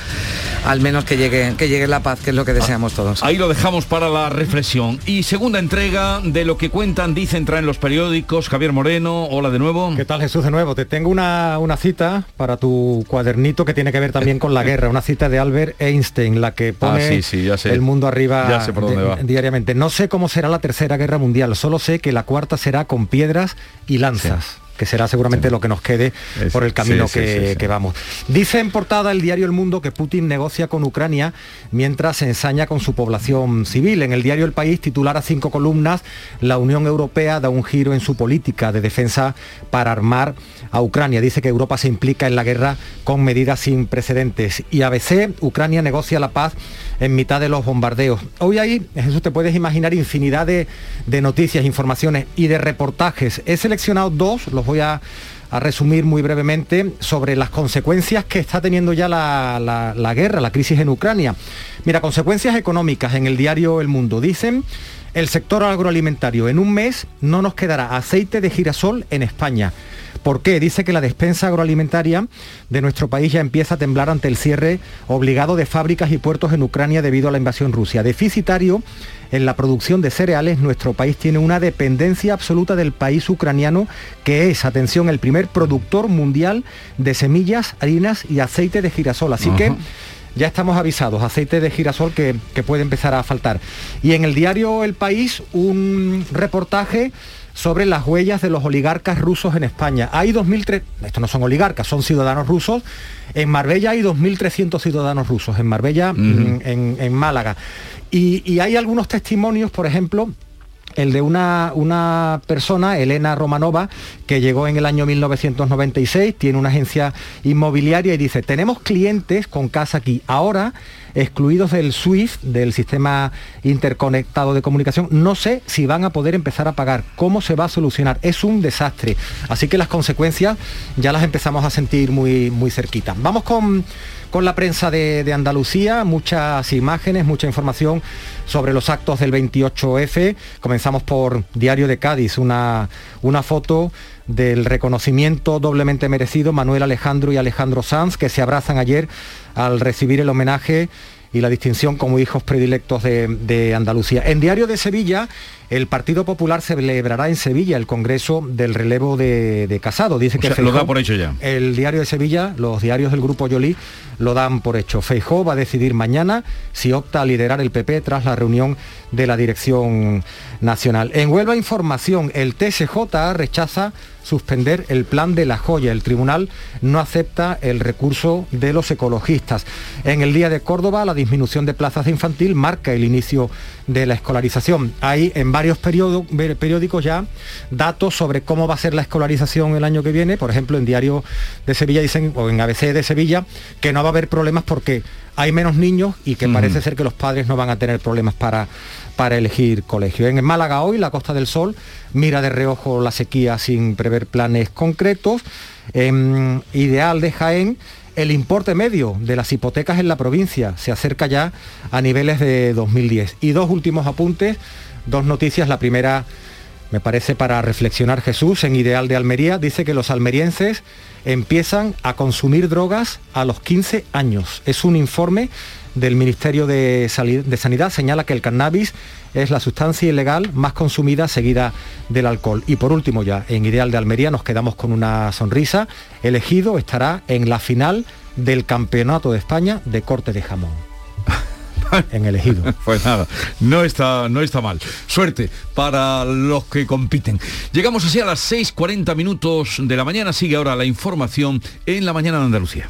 al menos que llegue, que llegue la paz, que es lo que deseamos todos. Ahí lo dejamos para la reflexión. Y segunda entrega de lo que cuentan, dicen, traen los periódicos. Javier Moreno, hola de nuevo. ¿Qué tal Jesús de nuevo? Te tengo una, una cita para tu cuadernito que tiene que ver también con la guerra, una cita de Albert Einstein, la que pone Ah, sí, sí, ya sé. el mundo arriba Ya sé por dónde va. diariamente. No sé cómo será la tercera guerra mundial, solo sé que la cuarta será con piedras y lanzas. que será seguramente lo que nos quede Es- por el camino sí, que, sí. que vamos. Dice en portada el diario El Mundo que Putin negocia con Ucrania mientras se ensaña con su población civil. En el diario El País titular a cinco columnas, la Unión Europea da un giro en su política de defensa para armar a Ucrania. Dice que Europa se implica en la guerra con medidas sin precedentes. Y ABC, Ucrania negocia la paz en mitad de los bombardeos. Hoy ahí, Jesús, te puedes imaginar infinidad de, de noticias, informaciones y de reportajes. He seleccionado dos, los voy a, a resumir muy brevemente, sobre las consecuencias que está teniendo ya la, la- la guerra, la crisis en Ucrania. Mira, consecuencias económicas en el diario El Mundo. Dicen, el sector agroalimentario, en un mes no nos quedará aceite de girasol en España. ¿Por qué? Dice que la despensa agroalimentaria de nuestro país ya empieza a temblar ante el cierre obligado de fábricas y puertos en Ucrania debido a la invasión rusa. Deficitario en la producción de cereales, nuestro país tiene una dependencia absoluta del país ucraniano, que es, atención, el primer productor mundial de semillas, harinas y aceite de girasol. Así que. Ya estamos avisados, aceite de girasol que, que puede empezar a faltar. Y en el diario El País, un reportaje sobre las huellas de los oligarcas rusos en España. Hay 2.003, estos no son oligarcas, son ciudadanos rusos. En Marbella hay 2.300 ciudadanos rusos, en Marbella, en, en Málaga. Y, y hay algunos testimonios, por ejemplo, el de una, una persona, Elena Romanova, que llegó en el año 1996, tiene una agencia inmobiliaria y dice, tenemos clientes con casa aquí, ahora excluidos del SWIFT, del sistema interconectado de comunicación, no sé si van a poder empezar a pagar, cómo se va a solucionar, es un desastre. Así que las consecuencias ya las empezamos a sentir muy, muy cerquita. Vamos con, con la prensa de, Andalucía, muchas imágenes, mucha información sobre los actos del 28F. Comenzamos por Diario de Cádiz, una, una foto del reconocimiento doblemente merecido Manuel Alejandro y Alejandro Sanz, que se abrazan ayer al recibir el homenaje y la distinción como hijos predilectos de Andalucía. En Diario de Sevilla, el Partido Popular celebrará en Sevilla el Congreso del relevo de, de Casado. Dice O que sea, lo da por hecho ya. el diario de Sevilla, los diarios del Grupo Yolí lo dan por hecho. Feijó va a decidir mañana si opta a liderar el PP tras la reunión de la dirección nacional. En Huelva Información, el TSJ rechaza suspender el plan de la joya. El tribunal no acepta el recurso de los ecologistas. En el Día de Córdoba, la disminución de plazas de infantil marca el inicio de la escolarización. Hay en varios periódicos ya datos sobre cómo va a ser la escolarización el año que viene. Por ejemplo, en Diario de Sevilla dicen, o en ABC de Sevilla, que no va a haber problemas porque hay menos niños y que parece ser que los padres no van a tener problemas para, para elegir colegio. En Málaga hoy, la Costa del Sol mira de reojo la sequía sin prever planes concretos. En Ideal de Jaén, el importe medio de las hipotecas en la provincia se acerca ya a niveles de 2010. Y dos últimos apuntes, dos noticias. La primera me parece para reflexionar Jesús en Ideal de Almería, dice que los almerienses empiezan a consumir drogas a los 15 años. Es un informe del Ministerio de, Sanidad, señala que el cannabis es la sustancia ilegal más consumida seguida del alcohol. Y por último ya, en Ideal de Almería nos quedamos con una sonrisa. Elegido estará en la final del Campeonato de España de corte de jamón. En elegido. Pues nada, no está, no está mal. Suerte para los que compiten. Llegamos así a las 6.40 minutos de la mañana. Sigue ahora la información en la mañana de Andalucía.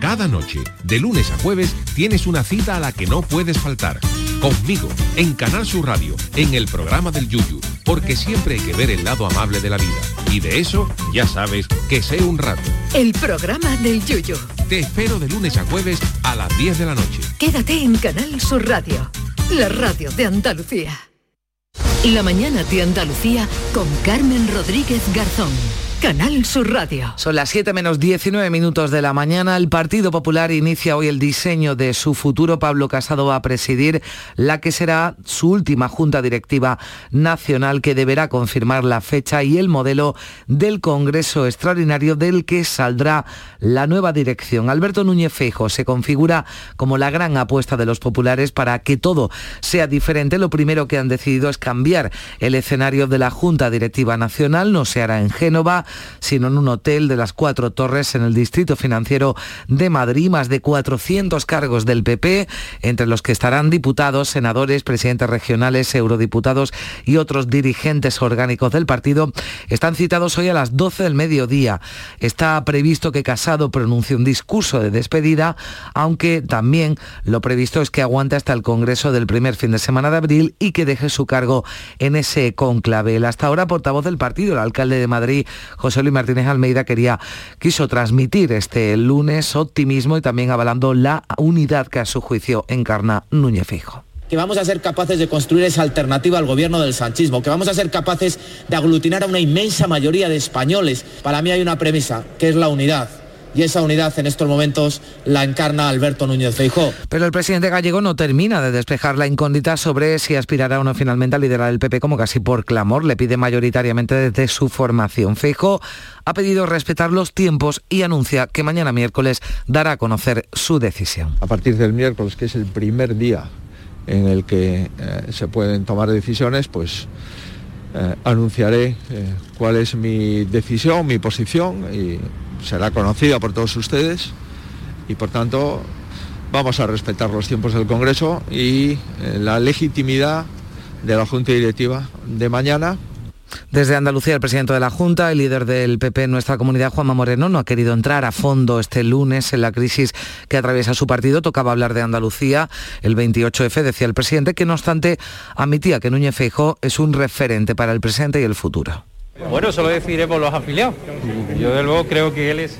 Cada noche, de lunes a jueves, tienes una cita a la que no puedes faltar. Conmigo, en Canal Sur Radio, en el programa del Yuyu, porque siempre hay que ver el lado amable de la vida. Y de eso, ya sabes, que sé un rato. El programa del Yuyo. Te espero de lunes a jueves a las 10 de la noche. Quédate en Canal Sur Radio, la radio de Andalucía. La mañana de Andalucía con Carmen Rodríguez Garzón. Canal Sur Radio. Son las 7 menos 19 minutos de la mañana. El Partido Popular inicia hoy el diseño de su futuro. Pablo Casado va a presidir la que será su última Junta Directiva Nacional que deberá confirmar la fecha y el modelo del Congreso Extraordinario del que saldrá la nueva dirección. Alberto Núñez Feijo se configura como la gran apuesta de los populares para que todo sea diferente. Lo primero que han decidido es cambiar el escenario de la Junta Directiva Nacional. No se hará en Génova, sino en un hotel de las Cuatro Torres en el Distrito Financiero de Madrid. Más de 400 cargos del PP, entre los que estarán diputados, senadores, presidentes regionales, eurodiputados y otros dirigentes orgánicos del partido, están citados hoy a las 12 del mediodía. Está previsto que Casado pronuncie un discurso de despedida, aunque también lo previsto es que aguante hasta el Congreso del primer fin de semana de abril y que deje su cargo en ese conclave. El hasta ahora portavoz del partido, el alcalde de Madrid, José Luis Martínez Almeida, quería, quiso transmitir este lunes optimismo y también avalando la unidad que a su juicio encarna Núñez Fijo que vamos a ser capaces de construir esa alternativa al gobierno del sanchismo, que vamos a ser capaces de aglutinar a una inmensa mayoría de españoles. Para mí hay una premisa, que es la unidad. Y esa unidad en estos momentos la encarna Alberto Núñez Feijóo. Pero el presidente gallego no termina de despejar la incógnita sobre si aspirará o no finalmente a liderar el PP como casi por clamor le pide mayoritariamente desde su formación. Feijóo ha pedido respetar los tiempos y anuncia que mañana miércoles dará a conocer su decisión. A partir del miércoles, que es el primer día en el que eh, se pueden tomar decisiones, pues eh, anunciaré eh, cuál es mi decisión, mi posición y será conocida por todos ustedes. Y por tanto vamos a respetar los tiempos del Congreso y eh, la legitimidad de la Junta Directiva de mañana desde Andalucía, el presidente de la Junta, el líder del PP en nuestra comunidad, Juanma Moreno, no ha querido entrar a fondo este lunes en la crisis que atraviesa su partido. Tocaba hablar de Andalucía. El 28F decía el presidente que, no obstante, admitía que Núñez Feijóo es un referente para el presente y el futuro. Bueno, eso lo decidiremos los afiliados. Yo de luego creo que él es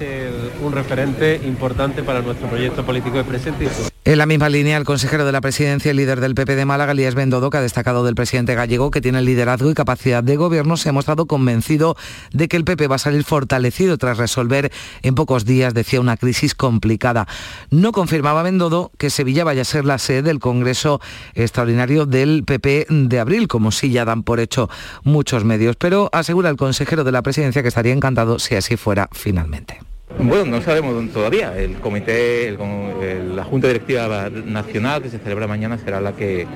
un referente importante para nuestro proyecto político de presente y futuro. En la misma línea, el consejero de la presidencia y líder del PP de Málaga, Lías Bendodo, que ha destacado del presidente gallego, que tiene liderazgo y capacidad de gobierno, se ha mostrado convencido de que el PP va a salir fortalecido tras resolver en pocos días, decía, una crisis complicada. No confirmaba Bendodo que Sevilla vaya a ser la sede del Congreso Extraordinario del PP de abril, como sí ya dan por hecho muchos medios, pero asegura el consejero de la presidencia que estaría encantado si así fuera finalmente. Bueno, no sabemos todavía. El comité, la Junta Directiva Nacional que se celebra mañana será la que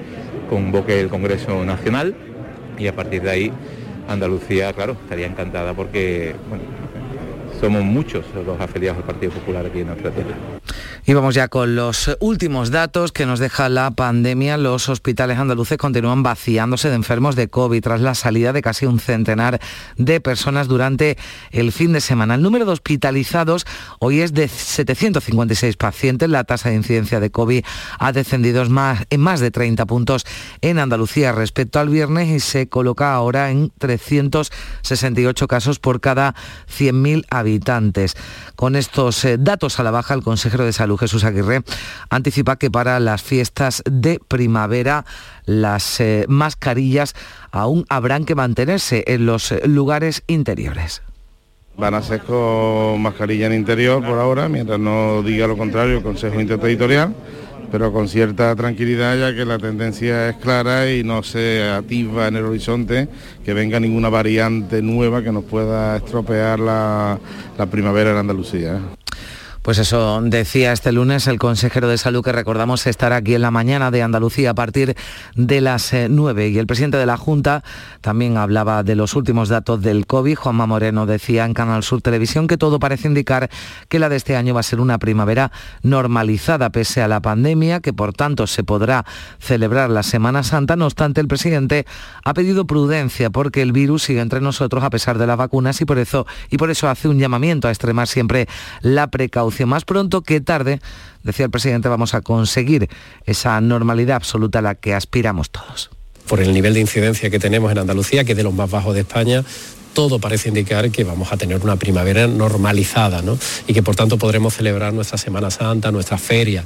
convoque el Congreso Nacional y a partir de ahí Andalucía, claro, estaría encantada porque somos muchos los afiliados al Partido Popular aquí en nuestra tierra. Y vamos ya con los últimos datos que nos deja la pandemia. Los hospitales andaluces continúan vaciándose de enfermos de COVID tras la salida de casi un centenar de personas durante el fin de semana. El número de hospitalizados hoy es de 756 pacientes. La tasa de incidencia de COVID ha descendido en más de 30 puntos en Andalucía respecto al viernes y se coloca ahora en 368 casos por cada 100.000 habitantes. Con estos eh, datos a la baja, el consejero de Salud Jesús Aguirre, anticipa que para las fiestas de primavera las eh, mascarillas aún habrán que mantenerse en los eh, lugares interiores. Van a ser con mascarilla en interior por ahora, mientras no diga lo contrario el Consejo Interterritorial, pero con cierta tranquilidad ya que la tendencia es clara y no se ativa en el horizonte que venga ninguna variante nueva que nos pueda estropear la, la primavera en Andalucía. Pues eso decía este lunes el consejero de salud que recordamos estará aquí en la mañana de Andalucía a partir de las 9 eh, y el presidente de la Junta también hablaba de los últimos datos del COVID. Juanma Moreno decía en Canal Sur Televisión que todo parece indicar que la de este año va a ser una primavera normalizada pese a la pandemia, que por tanto se podrá celebrar la Semana Santa. No obstante, el presidente ha pedido prudencia porque el virus sigue entre nosotros a pesar de las vacunas y por eso, y por eso hace un llamamiento a extremar siempre la precaución más pronto que tarde, decía el presidente, vamos a conseguir esa normalidad absoluta a la que aspiramos todos. Por el nivel de incidencia que tenemos en Andalucía, que es de los más bajos de España, todo parece indicar que vamos a tener una primavera normalizada ¿no? y que por tanto podremos celebrar nuestra Semana Santa, nuestra feria.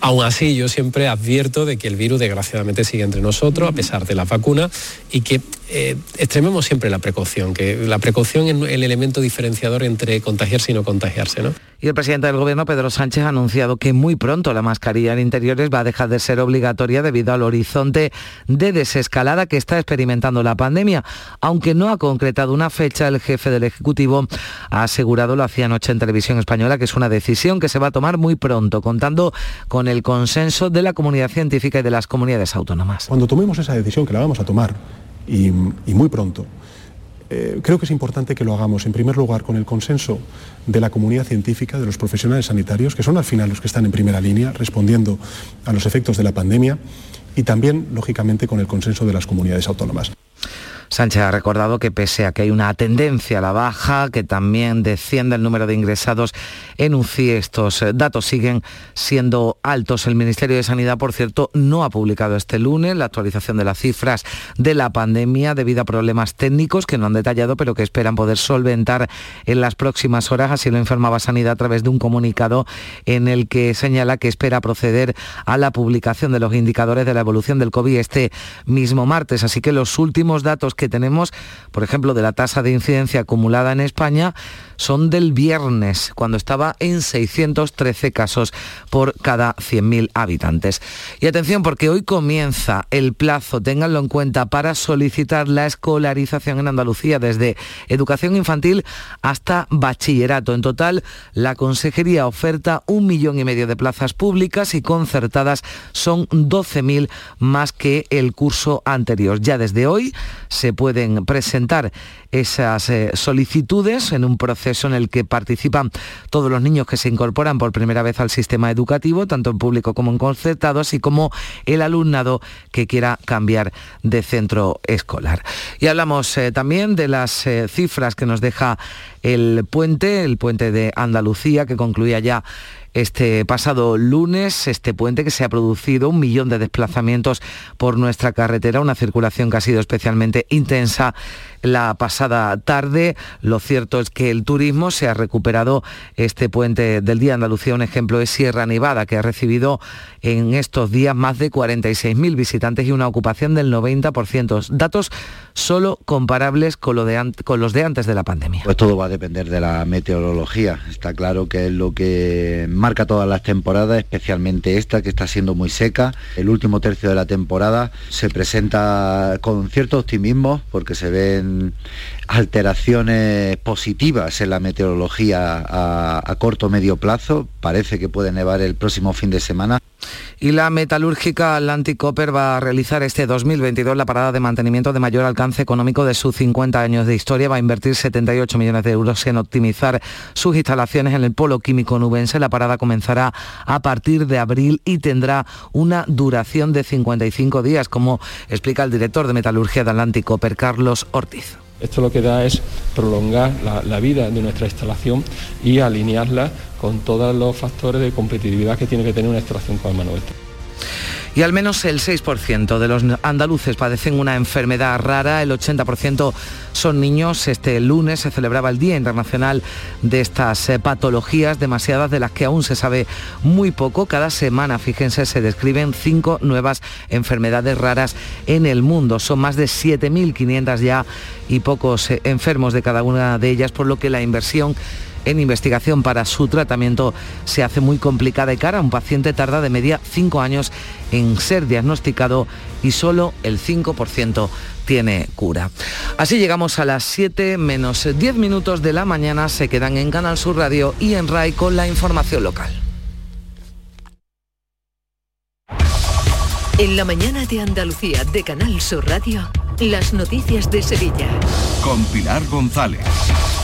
Aún así, yo siempre advierto de que el virus desgraciadamente sigue entre nosotros a pesar de las vacunas y que eh, extrememos siempre la precaución, que la precaución es el elemento diferenciador entre contagiarse y no contagiarse. ¿no? Y el presidente del Gobierno, Pedro Sánchez, ha anunciado que muy pronto la mascarilla en interiores va a dejar de ser obligatoria debido al horizonte de desescalada que está experimentando la pandemia. Aunque no ha concretado una fecha, el jefe del Ejecutivo ha asegurado, lo hacía anoche en televisión española, que es una decisión que se va a tomar muy pronto, contando con el consenso de la comunidad científica y de las comunidades autónomas. Cuando tomemos esa decisión, que la vamos a tomar, y, muy pronto, eh, creo que es importante que lo hagamos, en primer lugar, con el consenso de la comunidad científica, de los profesionales sanitarios, que son al final los que están en primera línea respondiendo a los efectos de la pandemia, y también, lógicamente, con el consenso de las comunidades autónomas. Sánchez ha recordado que pese a que hay una tendencia a la baja, que también desciende el número de ingresados en UCI, estos eh, datos siguen siendo altos. El Ministerio de Sanidad, por cierto, no ha publicado este lunes la actualización de las cifras de la pandemia debido a problemas técnicos que no han detallado, pero que esperan poder solventar en las próximas horas. Así lo informaba Sanidad a través de un comunicado en el que señala que espera proceder a la publicación de los indicadores de la evolución del COVID este mismo martes. Así que los últimos datos que tenemos, por ejemplo, de la tasa de incidencia acumulada en España, son del viernes, cuando estaba en 613 casos por cada 100.000 habitantes. Y atención, porque hoy comienza el plazo, ténganlo en cuenta, para solicitar la escolarización en Andalucía, desde educación infantil hasta bachillerato. En total, la Consejería oferta un millón y medio de plazas públicas y concertadas son 12.000 más que el curso anterior. Ya desde hoy se pueden presentar esas eh, solicitudes en un proceso en el que participan todos los niños que se incorporan por primera vez al sistema educativo, tanto en público como en concertado, así como el alumnado que quiera cambiar de centro escolar. Y hablamos eh, también de las eh, cifras que nos deja el puente, el puente de Andalucía, que concluía ya este pasado lunes, este puente que se ha producido un millón de desplazamientos por nuestra carretera, una circulación que ha sido especialmente intensa la pasada tarde. Lo cierto es que el turismo se ha recuperado este puente del Día Andalucía. Un ejemplo es Sierra Nevada, que ha recibido en estos días más de 46.000 visitantes y una ocupación del 90%. Datos solo comparables con, lo de con los de antes de la pandemia. Pues todo va a depender de la meteorología. Está claro que es lo que marca todas las temporadas, especialmente esta que está siendo muy seca. El último tercio de la temporada se presenta con cierto optimismo porque se ven en, alteraciones positivas en la meteorología a, a corto medio plazo. Parece que puede nevar el próximo fin de semana. Y la metalúrgica Atlantic Copper va a realizar este 2022 la parada de mantenimiento de mayor alcance económico de sus 50 años de historia. Va a invertir 78 millones de euros en optimizar sus instalaciones en el polo químico nubense. La parada comenzará a partir de abril y tendrá una duración de 55 días, como explica el director de metalurgia de Atlantic Copper, Carlos Ortiz. Esto lo que da es prolongar la, la, vida de nuestra instalación y alinearla con todos los factores de competitividad que tiene que tener una instalación como el nuestra. Y al menos el 6% de los andaluces padecen una enfermedad rara, el 80% son niños. Este lunes se celebraba el Día Internacional de estas eh, patologías, demasiadas de las que aún se sabe muy poco. Cada semana, fíjense, se describen cinco nuevas enfermedades raras en el mundo. Son más de 7.500 ya y pocos eh, enfermos de cada una de ellas, por lo que la inversión en investigación para su tratamiento se hace muy complicada de cara. Un paciente tarda de media cinco años en ser diagnosticado y solo el 5% tiene cura. Así llegamos a las 7 menos 10 minutos de la mañana. Se quedan en Canal Sur Radio y en RAI con la información local. En la mañana de Andalucía de Canal Sur Radio, las noticias de Sevilla. Con Pilar González.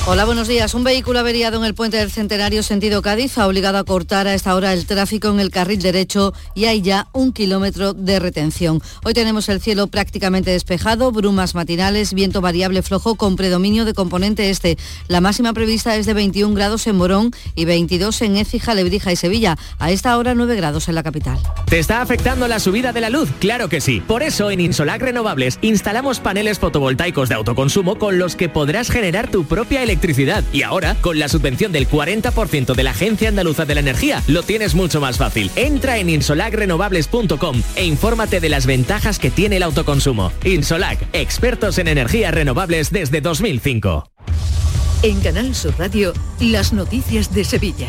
Hola, buenos días. Un vehículo averiado en el puente del Centenario sentido Cádiz ha obligado a cortar a esta hora el tráfico en el carril derecho y hay ya un kilómetro de retención. Hoy tenemos el cielo prácticamente despejado, brumas matinales, viento variable flojo con predominio de componente este. La máxima prevista es de 21 grados en Morón y 22 en Écija, Lebrija y Sevilla. A esta hora 9 grados en la capital. ¿Te está afectando la subida de la luz? Claro que sí. Por eso en Insolac Renovables instalamos paneles fotovoltaicos de autoconsumo con los que podrás generar tu propia electricidad electricidad. Y ahora, con la subvención del 40% de la Agencia Andaluza de la Energía, lo tienes mucho más fácil. Entra en insolacrenovables.com e infórmate de las ventajas que tiene el autoconsumo. Insolac, expertos en energías renovables desde 2005. En Canal Sur Radio, las noticias de Sevilla.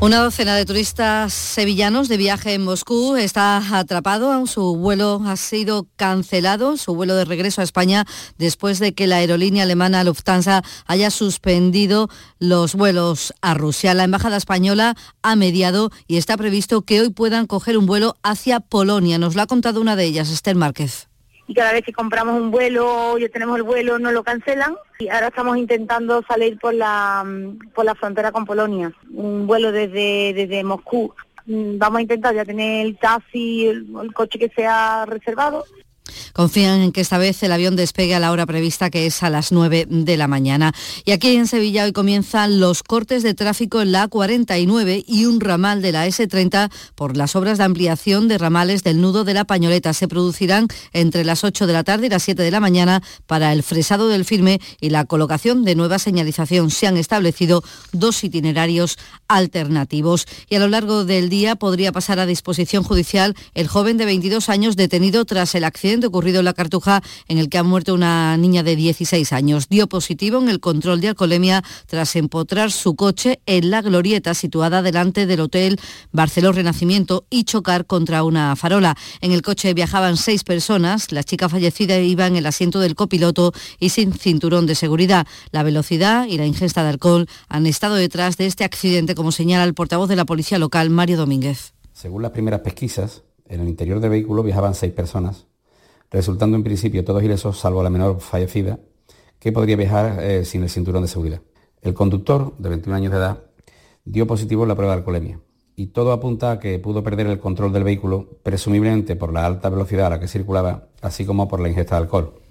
Una docena de turistas sevillanos de viaje en Moscú está atrapado. Su vuelo ha sido cancelado, su vuelo de regreso a España, después de que la aerolínea alemana Lufthansa haya suspendido los vuelos a Rusia. La embajada española ha mediado y está previsto que hoy puedan coger un vuelo hacia Polonia. Nos lo ha contado una de ellas, Esther Márquez y cada vez que compramos un vuelo, ya tenemos el vuelo, no lo cancelan. Y ahora estamos intentando salir por la, por la frontera con Polonia, un vuelo desde, desde Moscú. Mm, vamos a intentar ya tener el taxi, el, el coche que sea reservado Confían en que esta vez el avión despegue a la hora prevista, que es a las 9 de la mañana. Y aquí en Sevilla hoy comienzan los cortes de tráfico en la A49 y un ramal de la S30 por las obras de ampliación de ramales del nudo de la Pañoleta. Se producirán entre las 8 de la tarde y las 7 de la mañana para el fresado del firme y la colocación de nueva señalización. Se han establecido dos itinerarios alternativos. Y a lo largo del día podría pasar a disposición judicial el joven de 22 años detenido tras el accidente ocurrido en la Cartuja en el que ha muerto una niña de 16 años. Dio positivo en el control de alcoholemia tras empotrar su coche en la glorieta situada delante del hotel Barceló Renacimiento y chocar contra una farola. En el coche viajaban seis personas. La chica fallecida iba en el asiento del copiloto y sin cinturón de seguridad. La velocidad y la ingesta de alcohol han estado detrás de este accidente, como señala el portavoz de la policía local, Mario Domínguez. Según las primeras pesquisas, en el interior del vehículo viajaban seis personas resultando en principio todos ilesos salvo la menor fallecida, que podría viajar eh, sin el cinturón de seguridad. El conductor, de 21 años de edad, dio positivo en la prueba de alcoholemia y todo apunta a que pudo perder el control del vehículo, presumiblemente por la alta velocidad a la que circulaba, así como por la ingesta de alcohol.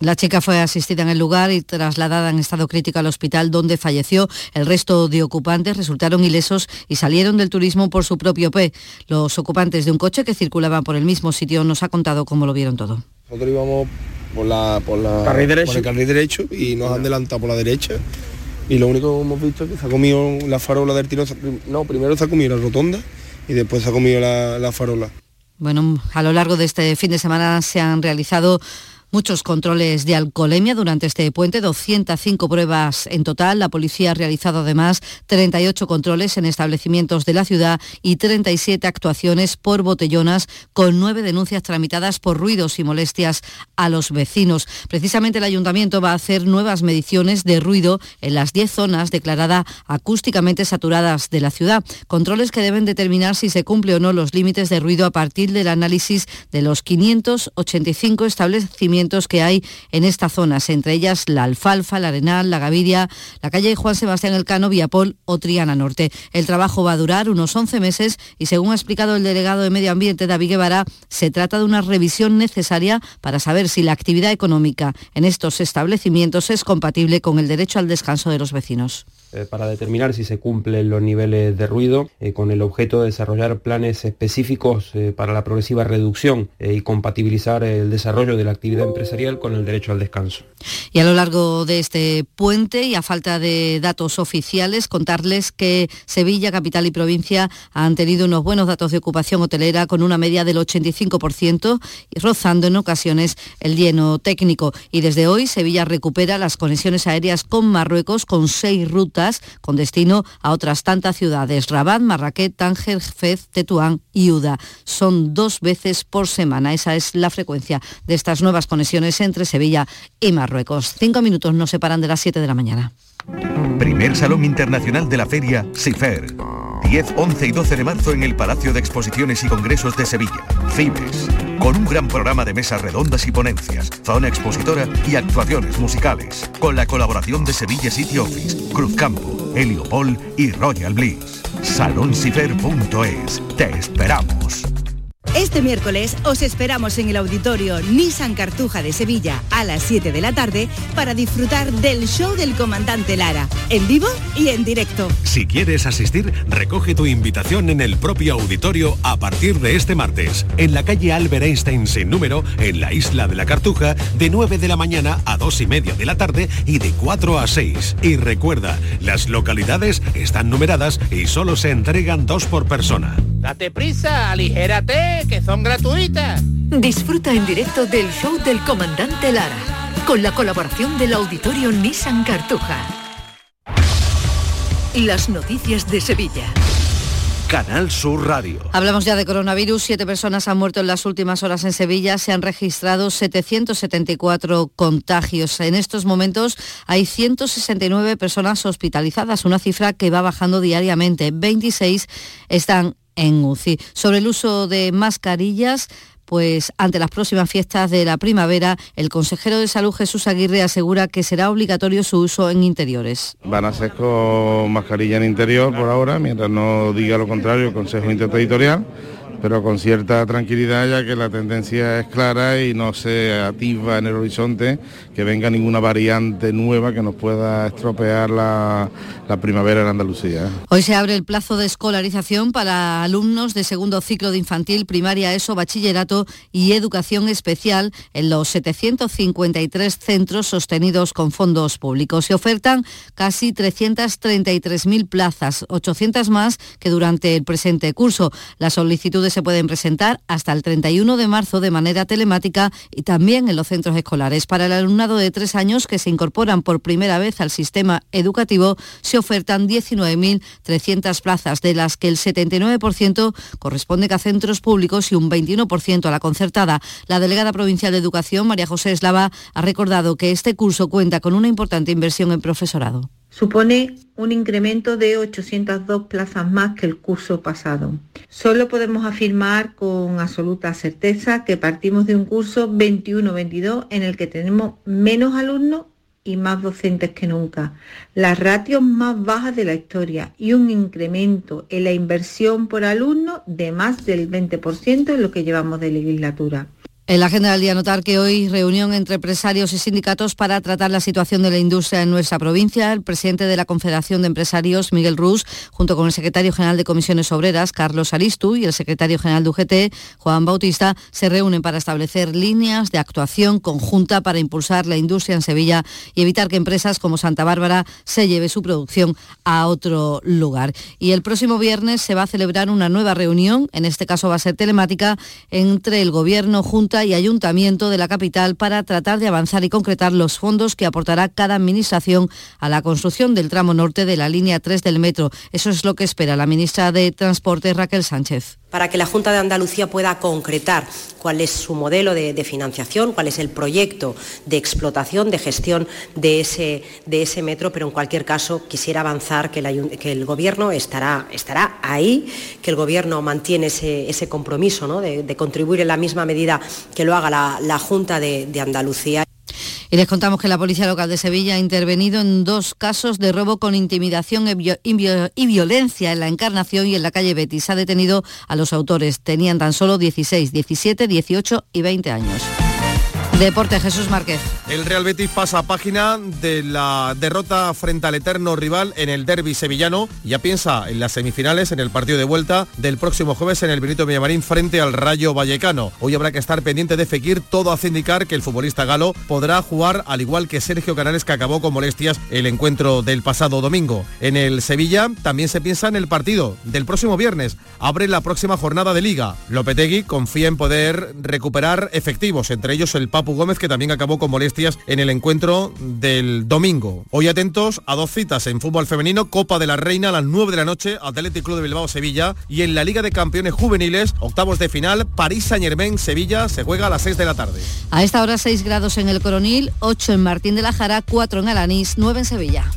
La chica fue asistida en el lugar y trasladada en estado crítico al hospital donde falleció. El resto de ocupantes resultaron ilesos y salieron del turismo por su propio pie. Los ocupantes de un coche que circulaban por el mismo sitio nos ha contado cómo lo vieron todo. Nosotros íbamos por, la, por, la, Carril derecho. por el carril derecho y nos han adelantado por la derecha. Y lo único que hemos visto es que se ha comido la farola del tiro. No, primero se ha comido la rotonda y después se ha comido la, la farola. Bueno, a lo largo de este fin de semana se han realizado Muchos controles de alcoholemia durante este puente, 205 pruebas en total. La policía ha realizado además 38 controles en establecimientos de la ciudad y 37 actuaciones por botellonas, con nueve denuncias tramitadas por ruidos y molestias a los vecinos. Precisamente el ayuntamiento va a hacer nuevas mediciones de ruido en las 10 zonas declaradas acústicamente saturadas de la ciudad. Controles que deben determinar si se cumple o no los límites de ruido a partir del análisis de los 585 establecimientos que hay en estas zonas, entre ellas la Alfalfa, la Arenal, la Gaviria, la calle Juan Sebastián Elcano, Viapol o Triana Norte. El trabajo va a durar unos 11 meses y según ha explicado el delegado de Medio Ambiente, David Guevara, se trata de una revisión necesaria para saber si la actividad económica en estos establecimientos es compatible con el derecho al descanso de los vecinos. Eh, para determinar si se cumplen los niveles de ruido, eh, con el objeto de desarrollar planes específicos eh, para la progresiva reducción y compatibilizar el desarrollo de la actividad empresarial con el derecho al descanso. Y a lo largo de este puente y a falta de datos oficiales, contarles que Sevilla, capital y provincia han tenido unos buenos datos de ocupación hotelera con una media del 85% y rozando en ocasiones el lleno técnico. Y desde hoy Sevilla recupera las conexiones aéreas con Marruecos con seis rutas con destino a otras tantas ciudades, Rabat, Marrakech, Tánger, Fez, Tetuán y Uda. Son dos veces por semana. Esa es la frecuencia de estas nuevas conexiones entre Sevilla y Marruecos. Cinco minutos nos separan de las siete de la mañana. Primer Salón Internacional de la Feria SIFER. 10, 11 y 12 de marzo en el Palacio de Exposiciones y Congresos de Sevilla. Cibes. Con un gran programa de mesas redondas y ponencias, zona expositora y actuaciones musicales. Con la colaboración de Sevilla City Office, Cruzcampo, Heliopol y Royal Bliss. Salonsifer.es. Te esperamos. Este miércoles os esperamos en el auditorio Nissan Cartuja de Sevilla a las 7 de la tarde para disfrutar del show del comandante Lara, en vivo y en directo. Si quieres asistir, recoge tu invitación en el propio auditorio a partir de este martes, en la calle Albert Einstein sin número, en la isla de la Cartuja, de 9 de la mañana a 2 y media de la tarde y de 4 a 6. Y recuerda, las localidades están numeradas y solo se entregan dos por persona. Date prisa, aligérate, que son gratuitas. Disfruta en directo del show del comandante Lara, con la colaboración del auditorio Nissan Cartuja. Las noticias de Sevilla. Canal Sur Radio. Hablamos ya de coronavirus. Siete personas han muerto en las últimas horas en Sevilla. Se han registrado 774 contagios. En estos momentos hay 169 personas hospitalizadas, una cifra que va bajando diariamente. 26 están en UCI. Sobre el uso de mascarillas, pues ante las próximas fiestas de la primavera, el consejero de salud Jesús Aguirre asegura que será obligatorio su uso en interiores. Van a ser con mascarilla en interior por ahora, mientras no diga lo contrario el Consejo Interterritorial pero con cierta tranquilidad ya que la tendencia es clara y no se atisba en el horizonte que venga ninguna variante nueva que nos pueda estropear la, la primavera en Andalucía. Hoy se abre el plazo de escolarización para alumnos de segundo ciclo de infantil, primaria, ESO, bachillerato y educación especial en los 753 centros sostenidos con fondos públicos. Se ofertan casi 333.000 plazas, 800 más que durante el presente curso. Las solicitudes se pueden presentar hasta el 31 de marzo de manera telemática y también en los centros escolares. Para el alumnado de tres años que se incorporan por primera vez al sistema educativo, se ofertan 19.300 plazas, de las que el 79% corresponde a centros públicos y un 21% a la concertada. La delegada provincial de Educación, María José Eslava, ha recordado que este curso cuenta con una importante inversión en profesorado. Supone un incremento de 802 plazas más que el curso pasado. Solo podemos afirmar con absoluta certeza que partimos de un curso 21-22 en el que tenemos menos alumnos y más docentes que nunca, las ratios más bajas de la historia y un incremento en la inversión por alumno de más del 20% en lo que llevamos de legislatura. En la agenda del día notar que hoy reunión entre empresarios y sindicatos para tratar la situación de la industria en nuestra provincia. El presidente de la Confederación de Empresarios, Miguel Rus, junto con el secretario general de Comisiones Obreras, Carlos Aristu, y el secretario general de UGT, Juan Bautista, se reúnen para establecer líneas de actuación conjunta para impulsar la industria en Sevilla y evitar que empresas como Santa Bárbara se lleve su producción a otro lugar. Y el próximo viernes se va a celebrar una nueva reunión, en este caso va a ser telemática, entre el Gobierno, Junta y Ayuntamiento de la capital para tratar de avanzar y concretar los fondos que aportará cada administración a la construcción del tramo norte de la línea 3 del metro. Eso es lo que espera la ministra de Transporte Raquel Sánchez para que la Junta de Andalucía pueda concretar cuál es su modelo de, financiación, cuál es el proyecto de explotación, de gestión de ese, metro, pero en cualquier caso quisiera avanzar que, el Gobierno estará, ahí, que el Gobierno mantiene ese, compromiso de, contribuir en la misma medida que lo haga la, Junta de Andalucía. Y les contamos que la Policía Local de Sevilla ha intervenido en dos casos de robo con intimidación y violencia en la Encarnación y en la calle Betis. Ha detenido a los autores. Tenían tan solo 16, 17, 18 y 20 años. Deporte Jesús Márquez. El Real Betis pasa página de la derrota frente al eterno rival en el derby sevillano. Ya piensa en las semifinales en el partido de vuelta del próximo jueves en el Benito Villamarín frente al Rayo Vallecano. Hoy habrá que estar pendiente de Fekir. Todo hace indicar que el futbolista galo podrá jugar al igual que Sergio Canales que acabó con molestias el encuentro del pasado domingo. En el Sevilla también se piensa en el partido del próximo viernes. Abre la próxima jornada de liga. Lopetegui confía en poder recuperar efectivos, entre ellos el Gómez, que también acabó con molestias en el encuentro del domingo. Hoy atentos a dos citas en fútbol femenino, Copa de la Reina a las 9 de la noche, Atlético Club de Bilbao Sevilla y en la Liga de Campeones Juveniles, octavos de final, París Saint Germain Sevilla se juega a las 6 de la tarde. A esta hora 6 grados en el Coronil, 8 en Martín de la Jara, 4 en Alanís, 9 en Sevilla.